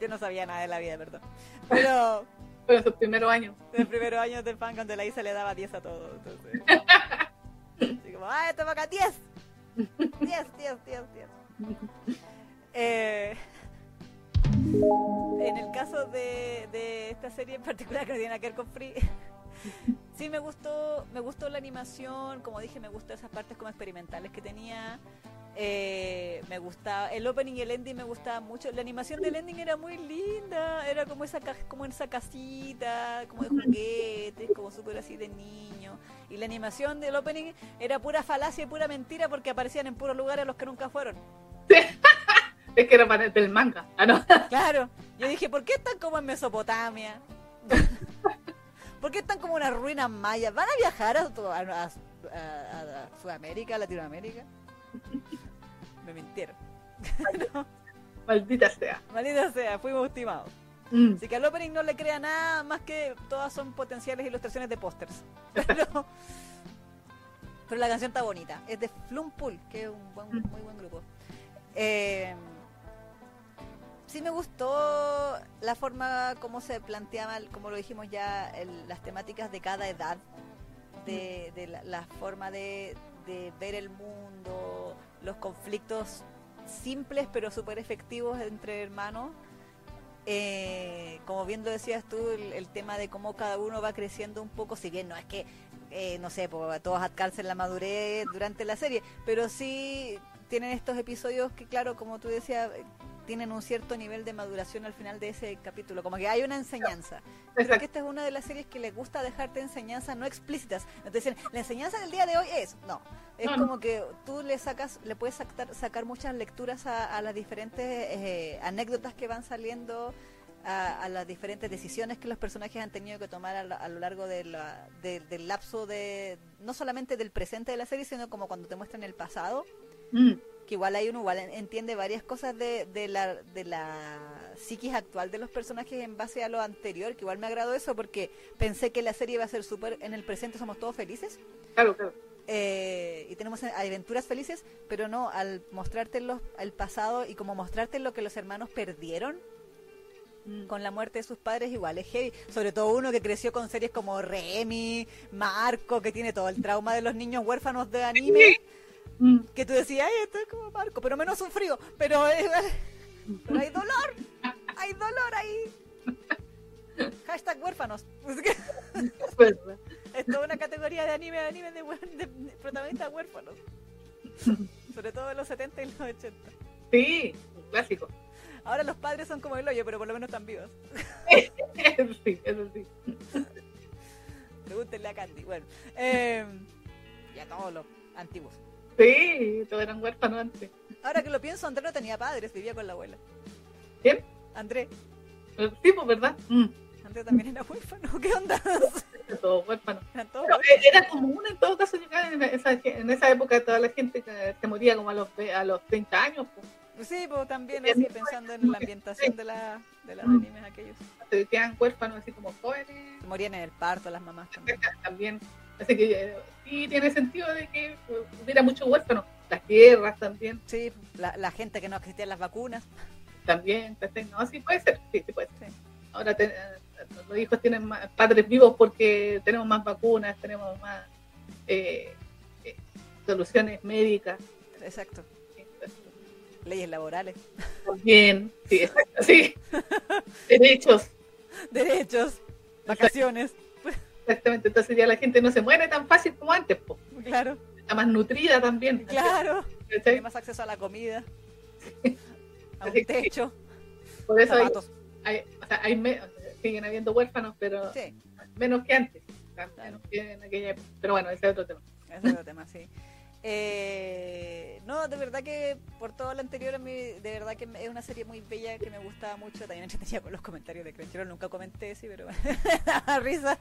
Yo no sabía nada de la vida, perdón. Pero Pero en sus primeros años. en el primer año del fan donde la Isa le daba 10 a todo. Entonces... Así como, ¡ah, esto acá 10! 10, 10, 10, 10. Eh, en el caso de, de esta serie en particular que no tiene que ver con Free, sí me gustó, me gustó la animación, como dije, me gustó esas partes como experimentales que tenía. Eh, me gustaba el opening y el ending me gustaba mucho la animación del ending era muy linda era como esa como esa casita como de juguetes como súper así de niño y la animación del opening era pura falacia y pura mentira porque aparecían en puros lugares a los que nunca fueron Es que era para del manga. Ah, no. Claro, yo dije, ¿por qué están como en Mesopotamia? ¿Por qué están como unas ruinas mayas? ¿Van a viajar a, to- a- a- a- a Sudamérica, Latinoamérica? Me mintieron. No, Maldita sea. maldita sea, fuimos estimados. Mm. Así que al opening no le crea nada más que todas son potenciales ilustraciones de pósters. Pero, pero la canción está bonita. Es de Flumpool, que es un buen- muy buen grupo. Eh, sí me gustó la forma como se planteaba, como lo dijimos ya, el- las temáticas de cada edad, de, de la, la forma de, de ver el mundo, los conflictos simples pero súper efectivos entre hermanos. Eh, como bien lo decías tú, el, el tema de cómo cada uno va creciendo un poco, si bien no es que, eh, no sé, pues, todos alcancen la madurez durante la serie, pero sí tienen estos episodios que, claro, como tú decías, tienen un cierto nivel de maduración al final de ese capítulo, como que hay una enseñanza. Creo Exacto. que esta es una de las series que les gusta dejarte enseñanzas no explícitas. Entonces, la enseñanza del día de hoy es, no, es No, no. como que tú le sacas, le puedes sacar, sacar muchas lecturas a, a las diferentes eh, anécdotas que van saliendo, a, a las diferentes decisiones que los personajes han tenido que tomar a, lo- a lo largo de la- de- del lapso de, no solamente del presente de la serie, sino como cuando te muestran el pasado Mm. Que igual hay uno igual en- entiende varias cosas de, de la de la psiquis actual de los personajes en base a lo anterior que igual me agradó eso porque pensé que la serie iba a ser súper en el presente somos todos felices Claro, claro. eh, y tenemos aventuras felices pero no al mostrarte los, el pasado y como mostrarte lo que los hermanos perdieron Mm. con la muerte de sus padres igual es heavy sobre todo uno que creció con series como Remy Marco que tiene todo el trauma de los niños huérfanos de anime Mm. que tú decías, ay, esto es como Marco, pero menos sufrido, pero, es- pero hay dolor, hay dolor ahí. Hashtag huérfanos. Es, toda una categoría de anime, de anime de, protagonistas huérfanos. Sobre todo en los 70 y los 80. Sí, un clásico. Ahora los padres son como el hoyo, pero por lo menos están vivos. Eso sí, eso sí. Pregúntenle a Candy. Bueno, eh, y a todos los antiguos. Sí, todos eran huérfanos antes. Ahora que lo pienso, André no tenía padres, vivía con la abuela. ¿Quién? André, Sí, pues verdad. Mm. André también era huérfano. ¿Qué onda? Todos Pero eh, era común en todo caso llegar en esa, en esa época toda la gente se moría como a los, a los 30 años, pues, Sí, pues también así pensando en la ambientación de, la, de los animes aquellos. se quedan huérfanos así como jóvenes, Se morían en el parto las mamás también. también. Así que eh, sí tiene sentido de que hubiera muchos huérfanos. Las guerras también, Sí, la, la gente que no existían las vacunas. también. No, sí puede ser, sí, sí puede ser. Sí. Ahora te- los hijos tienen más padres vivos porque tenemos más vacunas, tenemos más eh, eh, soluciones médicas. Exacto. Leyes laborales. Bien, sí, exacto, sí. Derechos. Derechos, vacaciones. Exactamente, entonces ya la gente no se muere tan fácil como antes, po. Claro. Está más nutrida también. Claro. Tiene más acceso a la comida, a un techo, Por eso hay, o sea, hay me- siguen habiendo huérfanos, pero Sí, menos que antes. Claro. menos que en aquella época. Pero bueno, ese es otro tema. ese es otro tema, sí. Eh, no, de verdad que por todo lo anterior, a mí, de verdad que es una serie muy bella que me gustaba mucho. También entretenía con los comentarios de Crunchyroll, nunca comenté, sí, pero daba risa.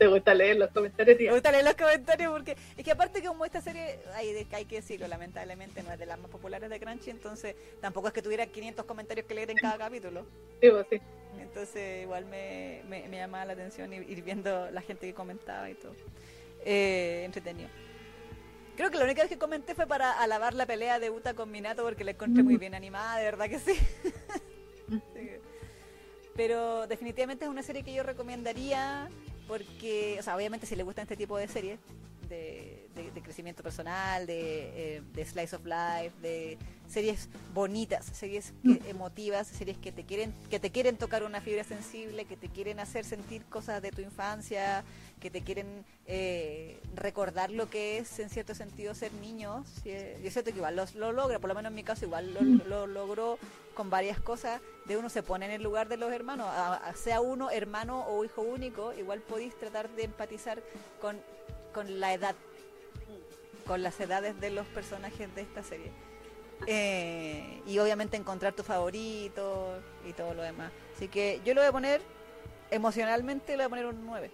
Te gusta leer los comentarios, Me tía. gusta leer los comentarios porque es que aparte que como esta serie, hay, hay que decirlo, lamentablemente no es de las más populares de Crunchy, entonces tampoco es que tuviera 500 comentarios que leer en cada capítulo. Sí, pues, sí. Entonces igual me, me, me llamaba la atención ir, ir viendo la gente que comentaba y todo. Eh, entretenido. Creo que la única vez que comenté fue para alabar la pelea de Uta con Minato porque la encontré muy bien animada, de verdad que sí. Sí. Pero definitivamente es una serie que yo recomendaría porque, o sea, obviamente si le gustan este tipo de series, de, de- de crecimiento personal, de, eh, de slice of life, de series bonitas, series que- emotivas, series que te quieren que te quieren tocar una fibra sensible, que te quieren hacer sentir cosas de tu infancia, que te quieren eh, recordar lo que es en cierto sentido ser niño. Sí, eh, yo siento que igual lo, lo logra, por lo menos en mi caso igual lo, lo logró con varias cosas, de uno se pone en el lugar de los hermanos, a- a- sea uno hermano o hijo único, igual podéis tratar de empatizar con, con la edad, con las edades de los personajes de esta serie. Eh, y obviamente encontrar tu favorito y todo lo demás. Así que yo lo voy a poner, emocionalmente le voy a poner un 9.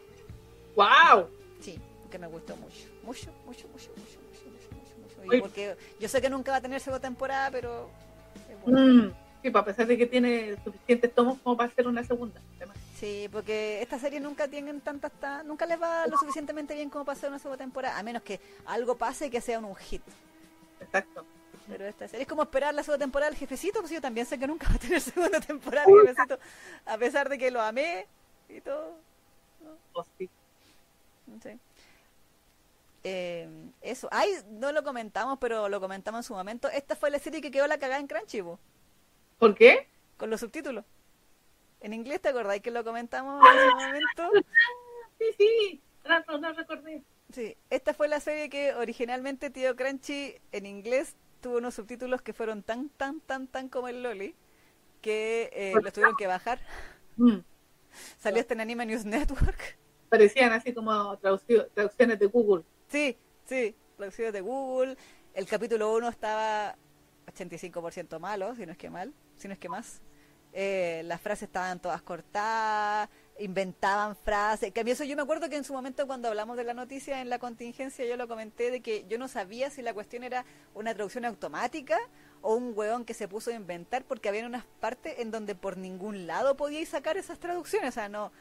¡Wow! Sí, que me gustó mucho. Mucho, mucho, mucho, mucho, mucho, mucho, mucho, mucho. Y Oye. porque yo sé que nunca va a tener segunda temporada, pero... es bueno. Mm, Sí, a pesar de que tiene suficientes tomos como para hacer una segunda. además. Sí, porque estas series nunca tienen tantas, ta- nunca les va lo suficientemente bien como para hacer una segunda temporada, a menos que algo pase y que sea un hit. Exacto. Pero esta serie es como esperar la segunda temporada del jefecito, pues yo también sé que nunca va a tener segunda temporada del jefecito, a pesar de que lo amé y todo. Oh, sí. No sé. Eh, eso, ay, no lo comentamos, pero lo comentamos en su momento. Esta fue la serie que quedó la cagada en Crunchy, po, ¿Por qué? con los subtítulos. En inglés, ¿te acordáis que lo comentamos en su momento? Sí, sí. No, no, recordé. Sí, esta fue la serie que originalmente Tío Crunchy en inglés tuvo unos subtítulos que fueron tan, tan, tan, tan como el Loli que eh, los tuvieron que bajar. Mm. Salió este en Anime News Network. Parecían así como traducciones de Google. Sí, sí, traducidos de Google. El capítulo 1 estaba 85% malo, si no es que mal, si no es que más. Eh, las frases estaban todas cortadas, inventaban frases. Que a mí eso yo me acuerdo que en su momento cuando hablamos de la noticia en la contingencia yo lo comenté de que yo no sabía si la cuestión era una traducción automática o un hueón que se puso a inventar porque había unas partes en donde por ningún lado podíais sacar esas traducciones. O sea, no.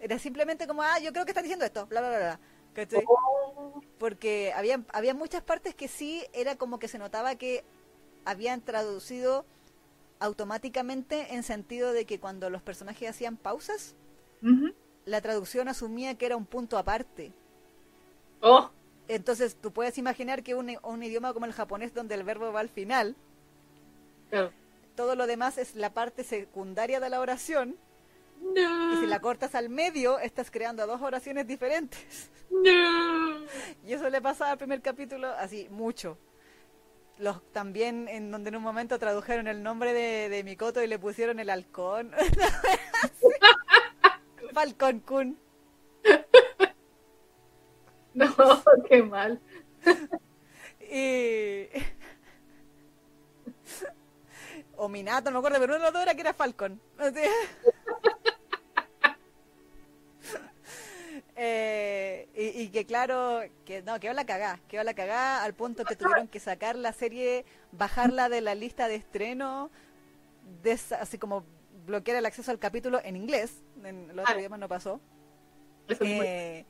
Era simplemente como, ah, yo creo que están diciendo esto, bla, bla, bla. bla. ¿Cachai? porque había, había muchas partes que sí era como que se notaba que habían traducido automáticamente en sentido de que cuando los personajes hacían pausas, la traducción asumía que era un punto aparte. Oh, Entonces tú puedes imaginar que un, un idioma como el japonés donde el verbo va al final, todo lo demás es la parte secundaria de la oración, No. y si la cortas al medio, estás creando dos oraciones diferentes. No. Y eso le pasaba al primer capítulo así, mucho. Los también en donde en un momento tradujeron el nombre de, de Mikoto y le pusieron el halcón. Falcon Kun. No, qué mal. Y... O Minato, no me acuerdo, pero uno de los dos era que era Falcon. Eh, y, y que claro, que no, quedó la cagá, quedó la cagá al punto que tuvieron que sacar la serie, bajarla de la lista de estreno, así como bloquear el acceso al capítulo en inglés, en los otros Ah. idiomas no pasó. Eh,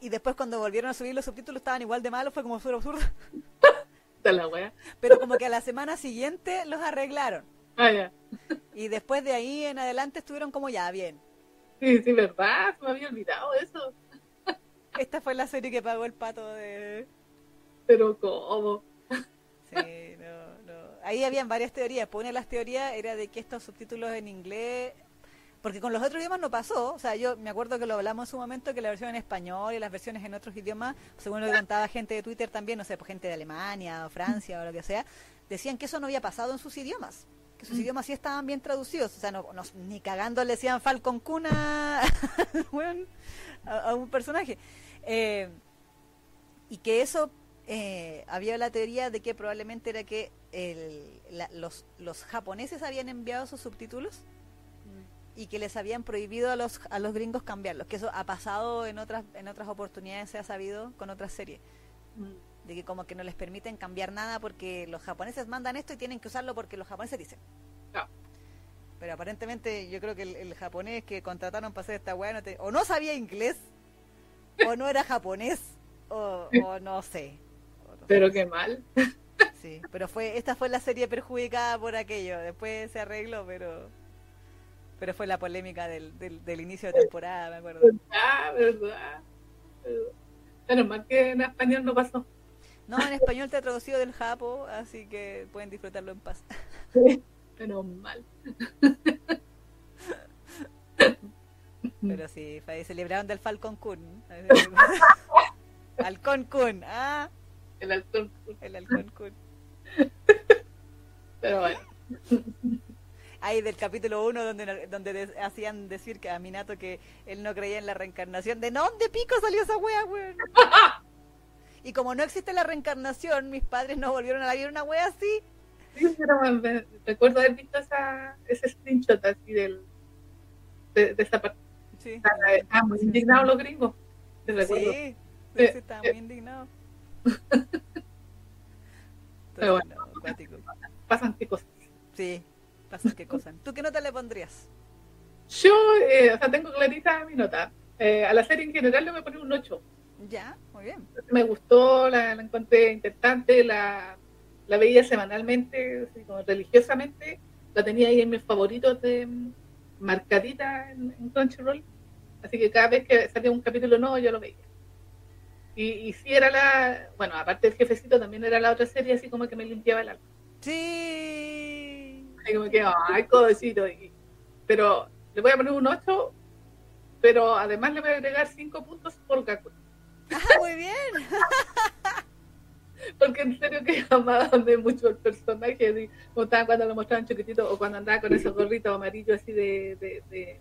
y después cuando volvieron a subir los subtítulos estaban igual de malos, fue como súper absurdo. Está la wea. Pero como que a la semana siguiente los arreglaron. Ah, ya. Y después de ahí en adelante estuvieron como ya, bien. Sí, sí, verdad, me había olvidado eso. Esta fue la serie que pagó el pato de... Pero ¿cómo? Sí, no, no. Ahí habían varias teorías. Pues una de las teorías era de que estos subtítulos en inglés porque con los otros idiomas no pasó. O sea, yo me acuerdo que lo hablamos en su momento, que la versión en español y las versiones en otros idiomas, según lo que contaba gente de Twitter también, no sé, pues gente de Alemania o Francia o lo que sea, decían que eso no había pasado en sus idiomas. Que sus idiomas sí estaban bien traducidos. O sea, no, ni cagando le decían Falcon Cuna a, un personaje. Eh, y que eso eh, había la teoría de que probablemente era que los, los japoneses habían enviado sus subtítulos y que les habían prohibido a los, a los gringos cambiarlos, que eso ha pasado en otras, en otras oportunidades, se ha sabido con otras series, mm. De que como que no les permiten cambiar nada porque los japoneses mandan esto y tienen que usarlo porque los japoneses dicen. Pero aparentemente yo creo que el, japonés que contrataron para hacer esta weá no o no sabía inglés, o no era japonés, o, no sé. pero qué mal. Sí, pero fue esta fue la serie perjudicada por aquello. Después se arregló, pero pero fue la polémica del, del, inicio de temporada, me acuerdo. Ah, verdad, verdad. Menos mal que en español no pasó. No, en español te ha traducido del Japo, así que pueden disfrutarlo en paz. menos mal. Pero sí, celebraron del Falcon Kun. Halcón Kun, ¿ah? El Halcón Kun. El Halcón Kun. Pero bueno ahí del capítulo 1 donde, donde hacían decir que a Minato que él no creía en la reencarnación. ¿De dónde pico salió esa wea, weón? y como no existe la reencarnación, mis padres no volvieron a ver una wea así. Sí, pero recuerdo haber visto esa, ese screenshot así del, de, esa parte. Sí. Estaban muy indignados los gringos. Sí, sí, estaban muy indignados. pero bueno, pasan qué cosas. Sí, Pasas qué cosa. ¿Tú qué nota le pondrías? Yo, eh, o sea, tengo clarita mi nota. Eh, a la serie en general le voy a poner un 8. Ya, muy bien. Me gustó, la, encontré interesante, la, la veía semanalmente, así como religiosamente. La tenía ahí en mis favoritos de mm, marcadita en, Crunchyroll. Así que cada vez que salía un capítulo nuevo yo lo veía. Y, y sí era la, bueno, aparte del jefecito, también era la otra serie así como que me limpiaba el alma. Sí, y como que, ay, codecito. pero le voy a poner un 8, pero además le voy a agregar 5 puntos por Gaku. Ah, muy bien. Porque en serio que amaba mucho el personaje, como estaba cuando lo mostraban chiquitito o cuando andaba con esos gorritos amarillos así de, de, de,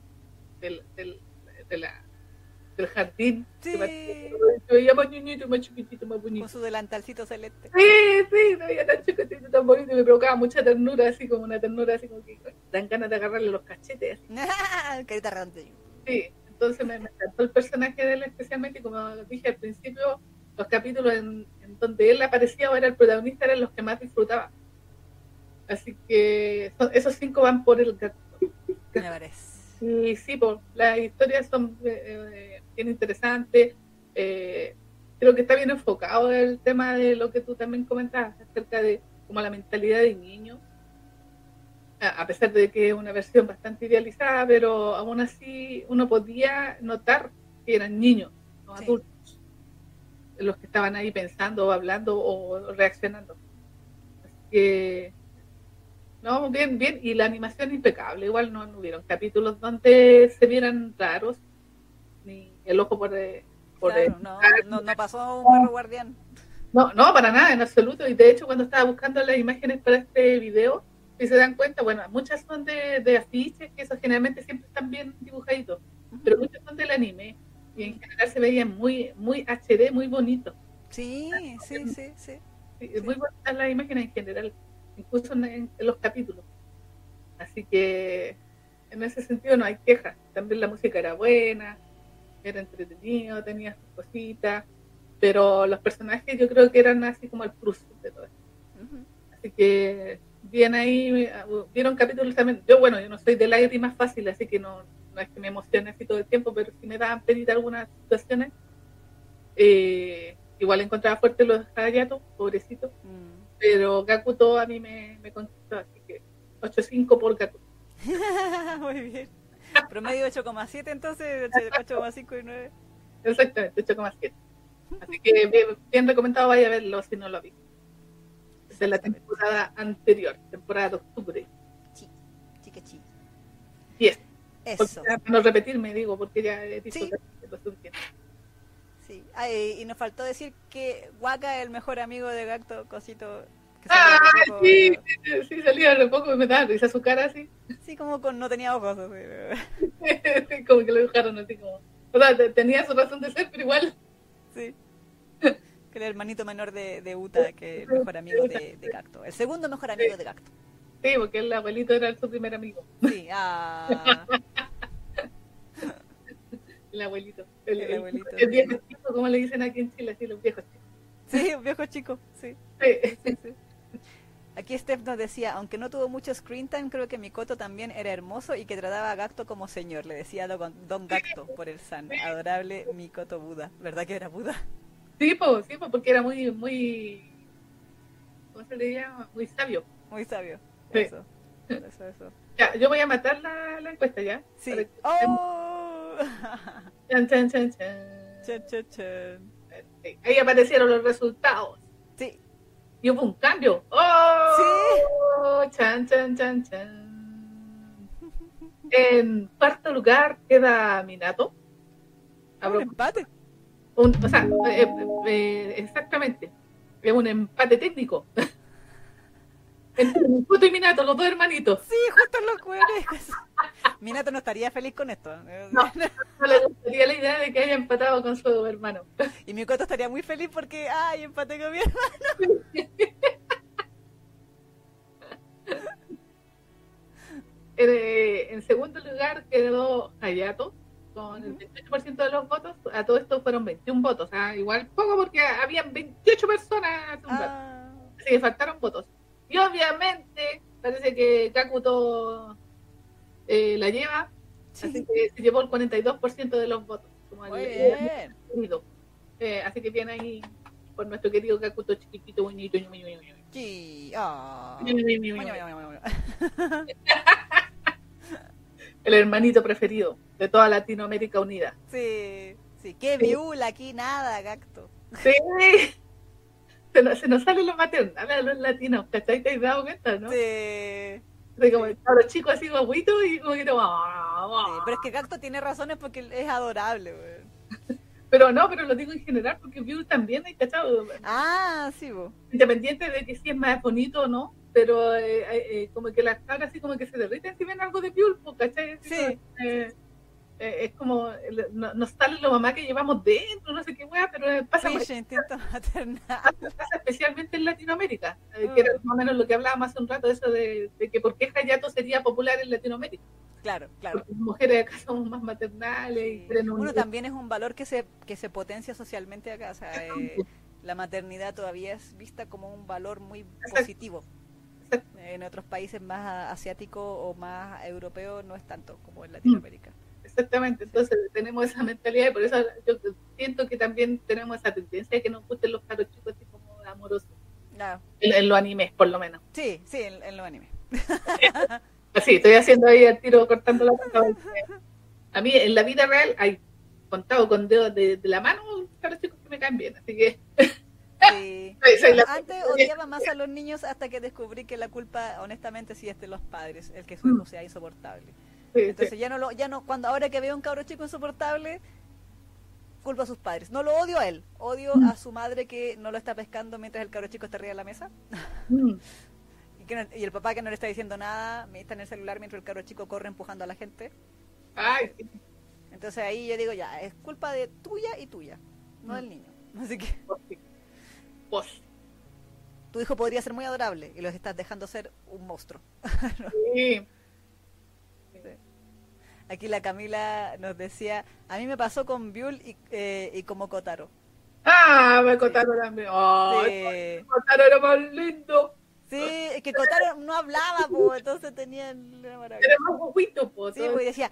de, de la del jardín. Sí. Se veía más niñito, más chiquitito, más bonito. Con su delantalcito celeste. Sí, sí, se veía tan chiquitito, tan bonito y me provocaba mucha ternura, así como una ternura, así como que dan ganas de agarrarle los cachetes. Carita rante. Sí, entonces me, encantó el personaje de él especialmente y como dije al principio, los capítulos en, donde él aparecía o era el protagonista eran los que más disfrutaba. Así que esos cinco van por el gato. Me parece. Y sí, pues, las historias son eh, eh, bien interesantes. Eh, creo que está bien enfocado el tema de lo que tú también comentabas acerca de como la mentalidad de niño. A pesar de que es una versión bastante idealizada, pero aún así uno podía notar que eran niños, no adultos, los que estaban ahí pensando o hablando o reaccionando. Así que no, bien, bien. Y la animación impecable. Igual no, hubieron capítulos donde se vieran raros. Ni el ojo por... por no, no, no, pasó un perro guardián. No, no, para nada, en absoluto. Y de hecho, cuando estaba buscando las imágenes para este video, si se dan cuenta, bueno, muchas son de, de afiches, que esos generalmente siempre están bien dibujaditos, pero muchas son del anime. Y en general se veían muy, muy HD, muy bonito. Sí, sí, sí, sí. sí, Muy bonitas las imágenes en general incluso en, los capítulos. Así que en ese sentido no hay quejas. También la música era buena, era entretenido, tenía cositas, pero los personajes yo creo que eran así como el plus de todo esto. Así que bien ahí, vieron capítulos también. Yo, bueno, yo no soy de lágrimas fácil, así que no, no es que me emocione así todo el tiempo, pero si me daban penita algunas situaciones. Eh, igual encontraba fuerte los Hayato, pobrecito. Mm. Pero Gakuto a mí me, me conquistó, así que 8-5 por Gakuto. Muy bien. Promedio 8,7 entonces, 8,5 y 9. Exactamente, 8,7. Así que bien, bien, recomendado vaya a verlo si no lo vi. Es de la temporada anterior, temporada de octubre. Sí, sí que sí. 10. Eso. Para no repetirme, digo, porque ya he dicho Sí. lo suficiente. Sí. Ah, y nos faltó decir que Waka es el mejor amigo de Gacto, cosito. Que Ah, poco, sí, pero- sí, sí, salía de poco y me daba risa su cara así. Sí, como con no tenía ojos. así. como que lo dejaron así como. O sea, te- tenía su razón de ser, pero igual. Sí. Que era el hermanito menor de, de Uta, que es el mejor amigo de, de Gacto. El segundo mejor amigo de Gacto. Sí, porque el abuelito era su primer amigo. Sí, ah. El abuelito. El, El el- abuelito. el viejo chico, como le dicen aquí en Chile, así los viejos chicos. Sí, un viejo chico, sí. Sí. sí, sí. Aquí Steph nos decía, aunque no tuvo mucho screen time, creo que Mikoto también era hermoso y que trataba a Gacto como señor. Le decía Don Gacto por el san. Adorable Mikoto Buda. ¿Verdad que era Buda? Sí, po, sí, po, porque era muy, muy. ¿Cómo se le? Muy sabio. Muy sabio. Sí. Eso, eso, eso. Ya, yo voy a matar la, la encuesta ya. Sí. Que- ¡Oh! Chan, chan, chan, chan. Chan, chan, chan. Sí, Ahí aparecieron los resultados. Sí. Y hubo un cambio. ¡Oh! Chan, chan, chan, chan. En cuarto lugar queda Minato. A Un pro- empate. Un- o sea, eh, eh, exactamente. Es un empate técnico. Entre y Minato, los dos hermanitos. Sí, justo en los cuernos. Minato no estaría feliz con esto. No. No le gustaría la idea de que haya empatado con su hermano. Y Mikoto estaría muy feliz porque, ay, empaté con mi hermano. En, eh, en segundo lugar quedó Hayato con el 28% de los votos. A todo esto fueron 21 votos. Igual poco porque habían 28 personas. Ah, Así que faltaron votos. Y obviamente parece que Kakuto eh, la lleva. Así sí. que se llevó el 42% de los votos. Como Muy el bien. querido. Eh, así que viene ahí por nuestro querido Kakuto chiquitito, bonito. Sí. Ah. El hermanito preferido de toda Latinoamérica Unida. Sí. Sí. Qué viula aquí, nada, Gacto. Sí. Se nos, se nos sale lo maternal a los latinos, ¿cachai? ¿Te has dado cuenta, no? Sí. De como a los chicos así guaguitos y como que no. Sí, pero es que Gacto tiene razones porque es adorable, weón. Pero no, pero lo digo en general porque View también hay cachado. Ah, sí, vos. Independiente de que si es más bonito o no, pero eh, eh, como que las cabras así como que se derriten si ven algo de pues, ¿cachai? Sí. eh, eh, es como, no- nos sale lo mamá que llevamos dentro, no sé qué weá, pero eh, pasa, instinto maternal. pasa especialmente en Latinoamérica, eh, Mm. que era más o menos lo que hablábamos hace un rato, eso de, de que por qué Hayato sería popular en Latinoamérica. Claro, claro. Porque las mujeres acá somos más maternales y Sí. un... Bueno, también es un valor que se, que se potencia socialmente acá. O sea, eh, la maternidad todavía es vista como un valor muy positivo. En otros países más asiáticos o más europeos no es tanto como en Latinoamérica. Exactamente, entonces tenemos esa mentalidad y por eso yo siento que también tenemos esa tendencia de que nos gusten los caros chicos así como amorosos, en, en los animes por lo menos. Sí, sí, en, en los animes. Así, estoy haciendo ahí el tiro cortando la porque A mí en la vida real hay contado con dedos de, de la mano caros chicos que me caen bien, así que Sí. Antes odiaba más a los niños hasta que descubrí que la culpa, honestamente, sí es de los padres, el que su hijo sea insoportable. sí, Entonces sí. ya no lo, ya no, cuando ahora que veo un cabro chico insoportable, culpa a sus padres. No lo odio a él, odio a su madre que no lo está pescando mientras el cabro chico está arriba de la mesa. Mm, Y, que no- y el papá que no le está diciendo nada, me está en el celular mientras el cabro chico corre empujando a la gente. Ay, Entonces ahí yo digo, ya, es culpa de tuya y tuya, no del niño. Así que sí. Tu hijo podría ser muy adorable y los estás dejando ser un monstruo. sí. Aquí la Camila nos decía, a mí me pasó con Biul y, eh, y como Kotaro. Ah, me contaron también. Sí. Kotaro era más lindo. Sí, es que Kotaro no hablaba, po, entonces tenía la maravilla. Era más guaguito, pues. Sí, pues y decía,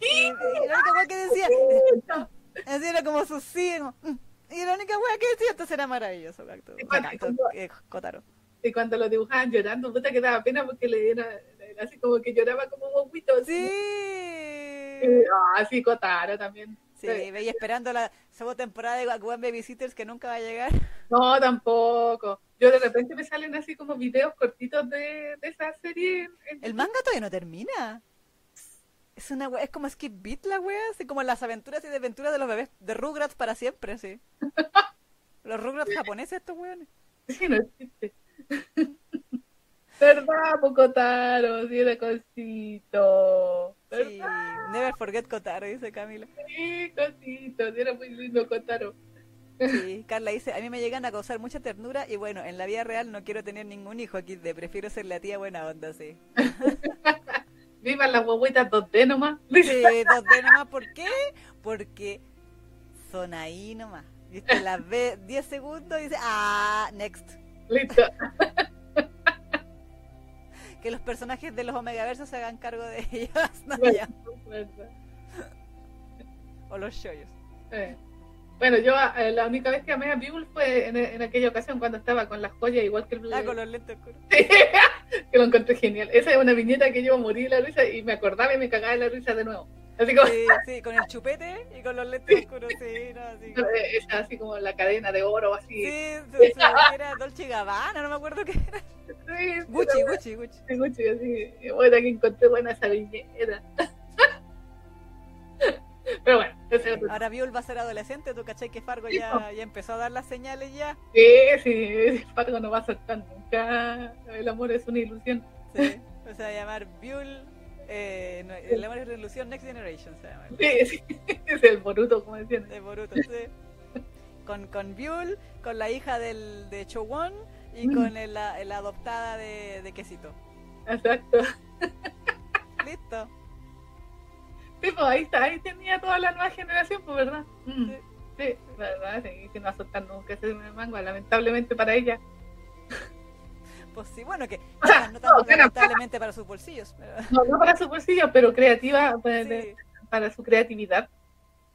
y la única wea que decía, así era como su sí, como, "Mm". Y la única wea que decía, entonces era maravilloso, Cacto. O sea, Cacto, eh, Kotaro. Y cuando lo dibujaban llorando, puta que daba pena porque le era, era así como que lloraba como un bombito. Sí. Eh, Ah, sí, Kotaro también. Sí, veía esperando la segunda temporada de One Babysitters que nunca va a llegar. No, tampoco. Yo de repente me salen así como videos cortitos de, de esa serie. en- El manga todavía no termina. Es una wea- es como Skip Beat la wea, así como las aventuras y desventuras de los bebés de Rugrats para siempre, sí. Los Rugrats japoneses estos weones. Sí, no existe. ¿Verdad, Pocotaro? Sí, era cosito. Sí, never forget Kotaro, dice Camila. Sí, cosito. Sí, era muy lindo Kotaro. Sí, Carla dice, a mí me llegan a causar mucha ternura y bueno, en la vida real no quiero tener ningún hijo aquí, de prefiero ser la tía buena onda, sí. Vivan las guaguitas 2D nomás. Sí, dos D nomás, ¿por qué? Porque son ahí nomás. Viste, las ve 10 segundos y dice, ah, next. Listo. Que los personajes de los Omegaversos se hagan cargo de ellas, no. ¿Verdad? o los shoyos. Eh. Bueno, yo eh, la única vez que amé a Buell fue en, en aquella ocasión cuando estaba con las joyas igual que el Ah, con los lentes oscuros. que lo encontré genial. Esa es una viñeta que yo morí la risa y me acordaba y me cagaba de la risa de nuevo. Así como Sí, sí, con el chupete y con los lentes oscuros, sí, no, sí. eh, esa, así como la cadena de oro así. Sí, sí, sí, era Dolce Gabbana, no me acuerdo qué era. Sí, Gucci, Gucci, Gucci. Sí, Gucci, así. Bueno, que encontré buena esa viñeta. Pero bueno, ese es Ahora Viol va a ser adolescente, tú cachai que Fargo ya, ya empezó a dar las señales ya. sí, sí, Fargo no va a soltar nunca. El amor es una ilusión. Sí, o sea, llamar Viol, eh, no, el amor es una ilusión Next Generation, se llama. Sí, sí, es el Boruto, como decían. De Boruto, sí. Con, con Viol, con la hija del, de Chowon y Mm. con el- la, la adoptada de, de Quesito. Exacto. Listo. Sí, pues ahí está, ahí tenía toda la nueva generación, pues, ¿verdad? Mm, Sí. Sí, verdad, sí, que no va a soltar nunca ese manga, lamentablemente para ella. Pues sí, bueno, que O sea, no tanto no, lamentablemente para sus bolsillos. Pero, No, no para su bolsillo, pero creativa, pues, sí, para su creatividad.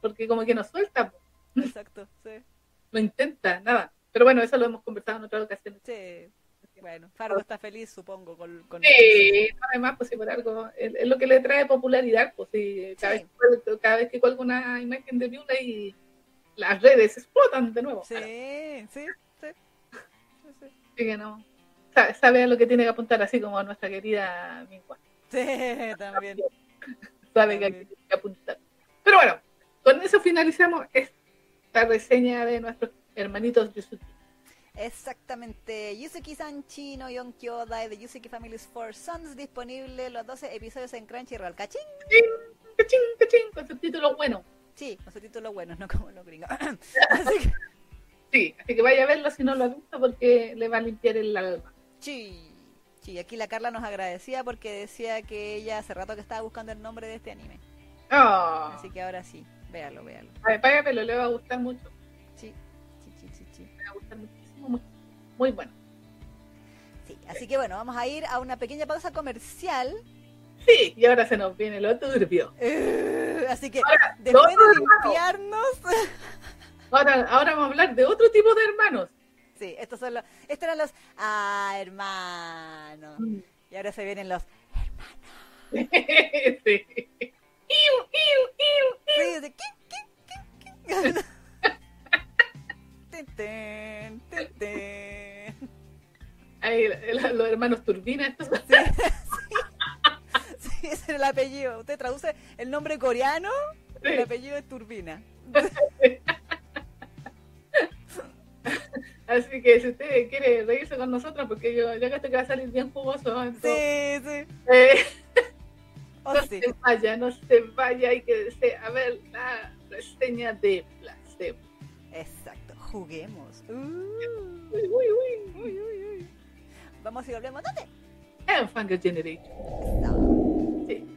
Porque como que no suelta, pues, exacto, sí. no intenta, nada. Pero bueno, eso lo hemos conversado en otras ocasiones. Sí. Bueno, Fargo está feliz, supongo, con... con Sí, además, pues si por algo, es, lo que le trae popularidad, pues sí, cada, Sí. Vez, que cuelgo- cada vez que cuelgo una imagen de Viula y las redes explotan de nuevo. Sí, sí, sí. sí, sí. Así que no, sabe, sabe a lo que tiene que apuntar, así como nuestra querida Mingua. Sí, también. Sabe hay que tiene que apuntar. Pero bueno, con eso finalizamos esta reseña de nuestros hermanitos Yusuki. Exactamente. Yusuki-san Chino, Yon Kyodai de Yusuki Family's Four Sons, disponible los 12 episodios en Crunchyroll. ¿Cachín? Cachín, cachín, con subtítulos buenos. Sí, con subtítulos buenos, no como los gringos. Así que, Sí, así que vaya a verlo si no lo ha visto porque le va a limpiar el alma. sí. Sí, aquí la Carla nos agradecía porque decía que ella hace rato que estaba buscando el nombre de este anime. Ah, Así que ahora sí, véalo, véalo. a verlo, le va a gustar mucho. Sí, sí, sí, sí, sí. Me va a gustar muchísimo, muy, muy bueno. Sí, así que bueno, vamos a ir a una pequeña pausa comercial. Sí, y ahora se nos viene lo turbio. Eh, así que Ahora, después de limpiarnos... Ahora, ahora vamos a hablar de otro tipo de hermanos. Sí, estos son los, estos eran los ah, hermanos. Y ahora se vienen los sí. Iu, iu, iu. sí, de ¿qué, qué, qué, qué? El- los hermanos Turbina. Sí, sí. Sí, ese era el apellido. Usted traduce el nombre coreano, el Sí. apellido es Turbina. Así que si usted quiere reírse con nosotros, porque yo ya que esto que va a salir bien jugoso, entonces, Sí, sí. eh, Oh, no sí. se vaya, no se vaya, hay que a ver la reseña de Placebo. Exacto. Juguemos. Uh. Uy, uy, uy, uy, uy, Vamos y volvemos. ¿Dónde? En Fungal Generation. Sí.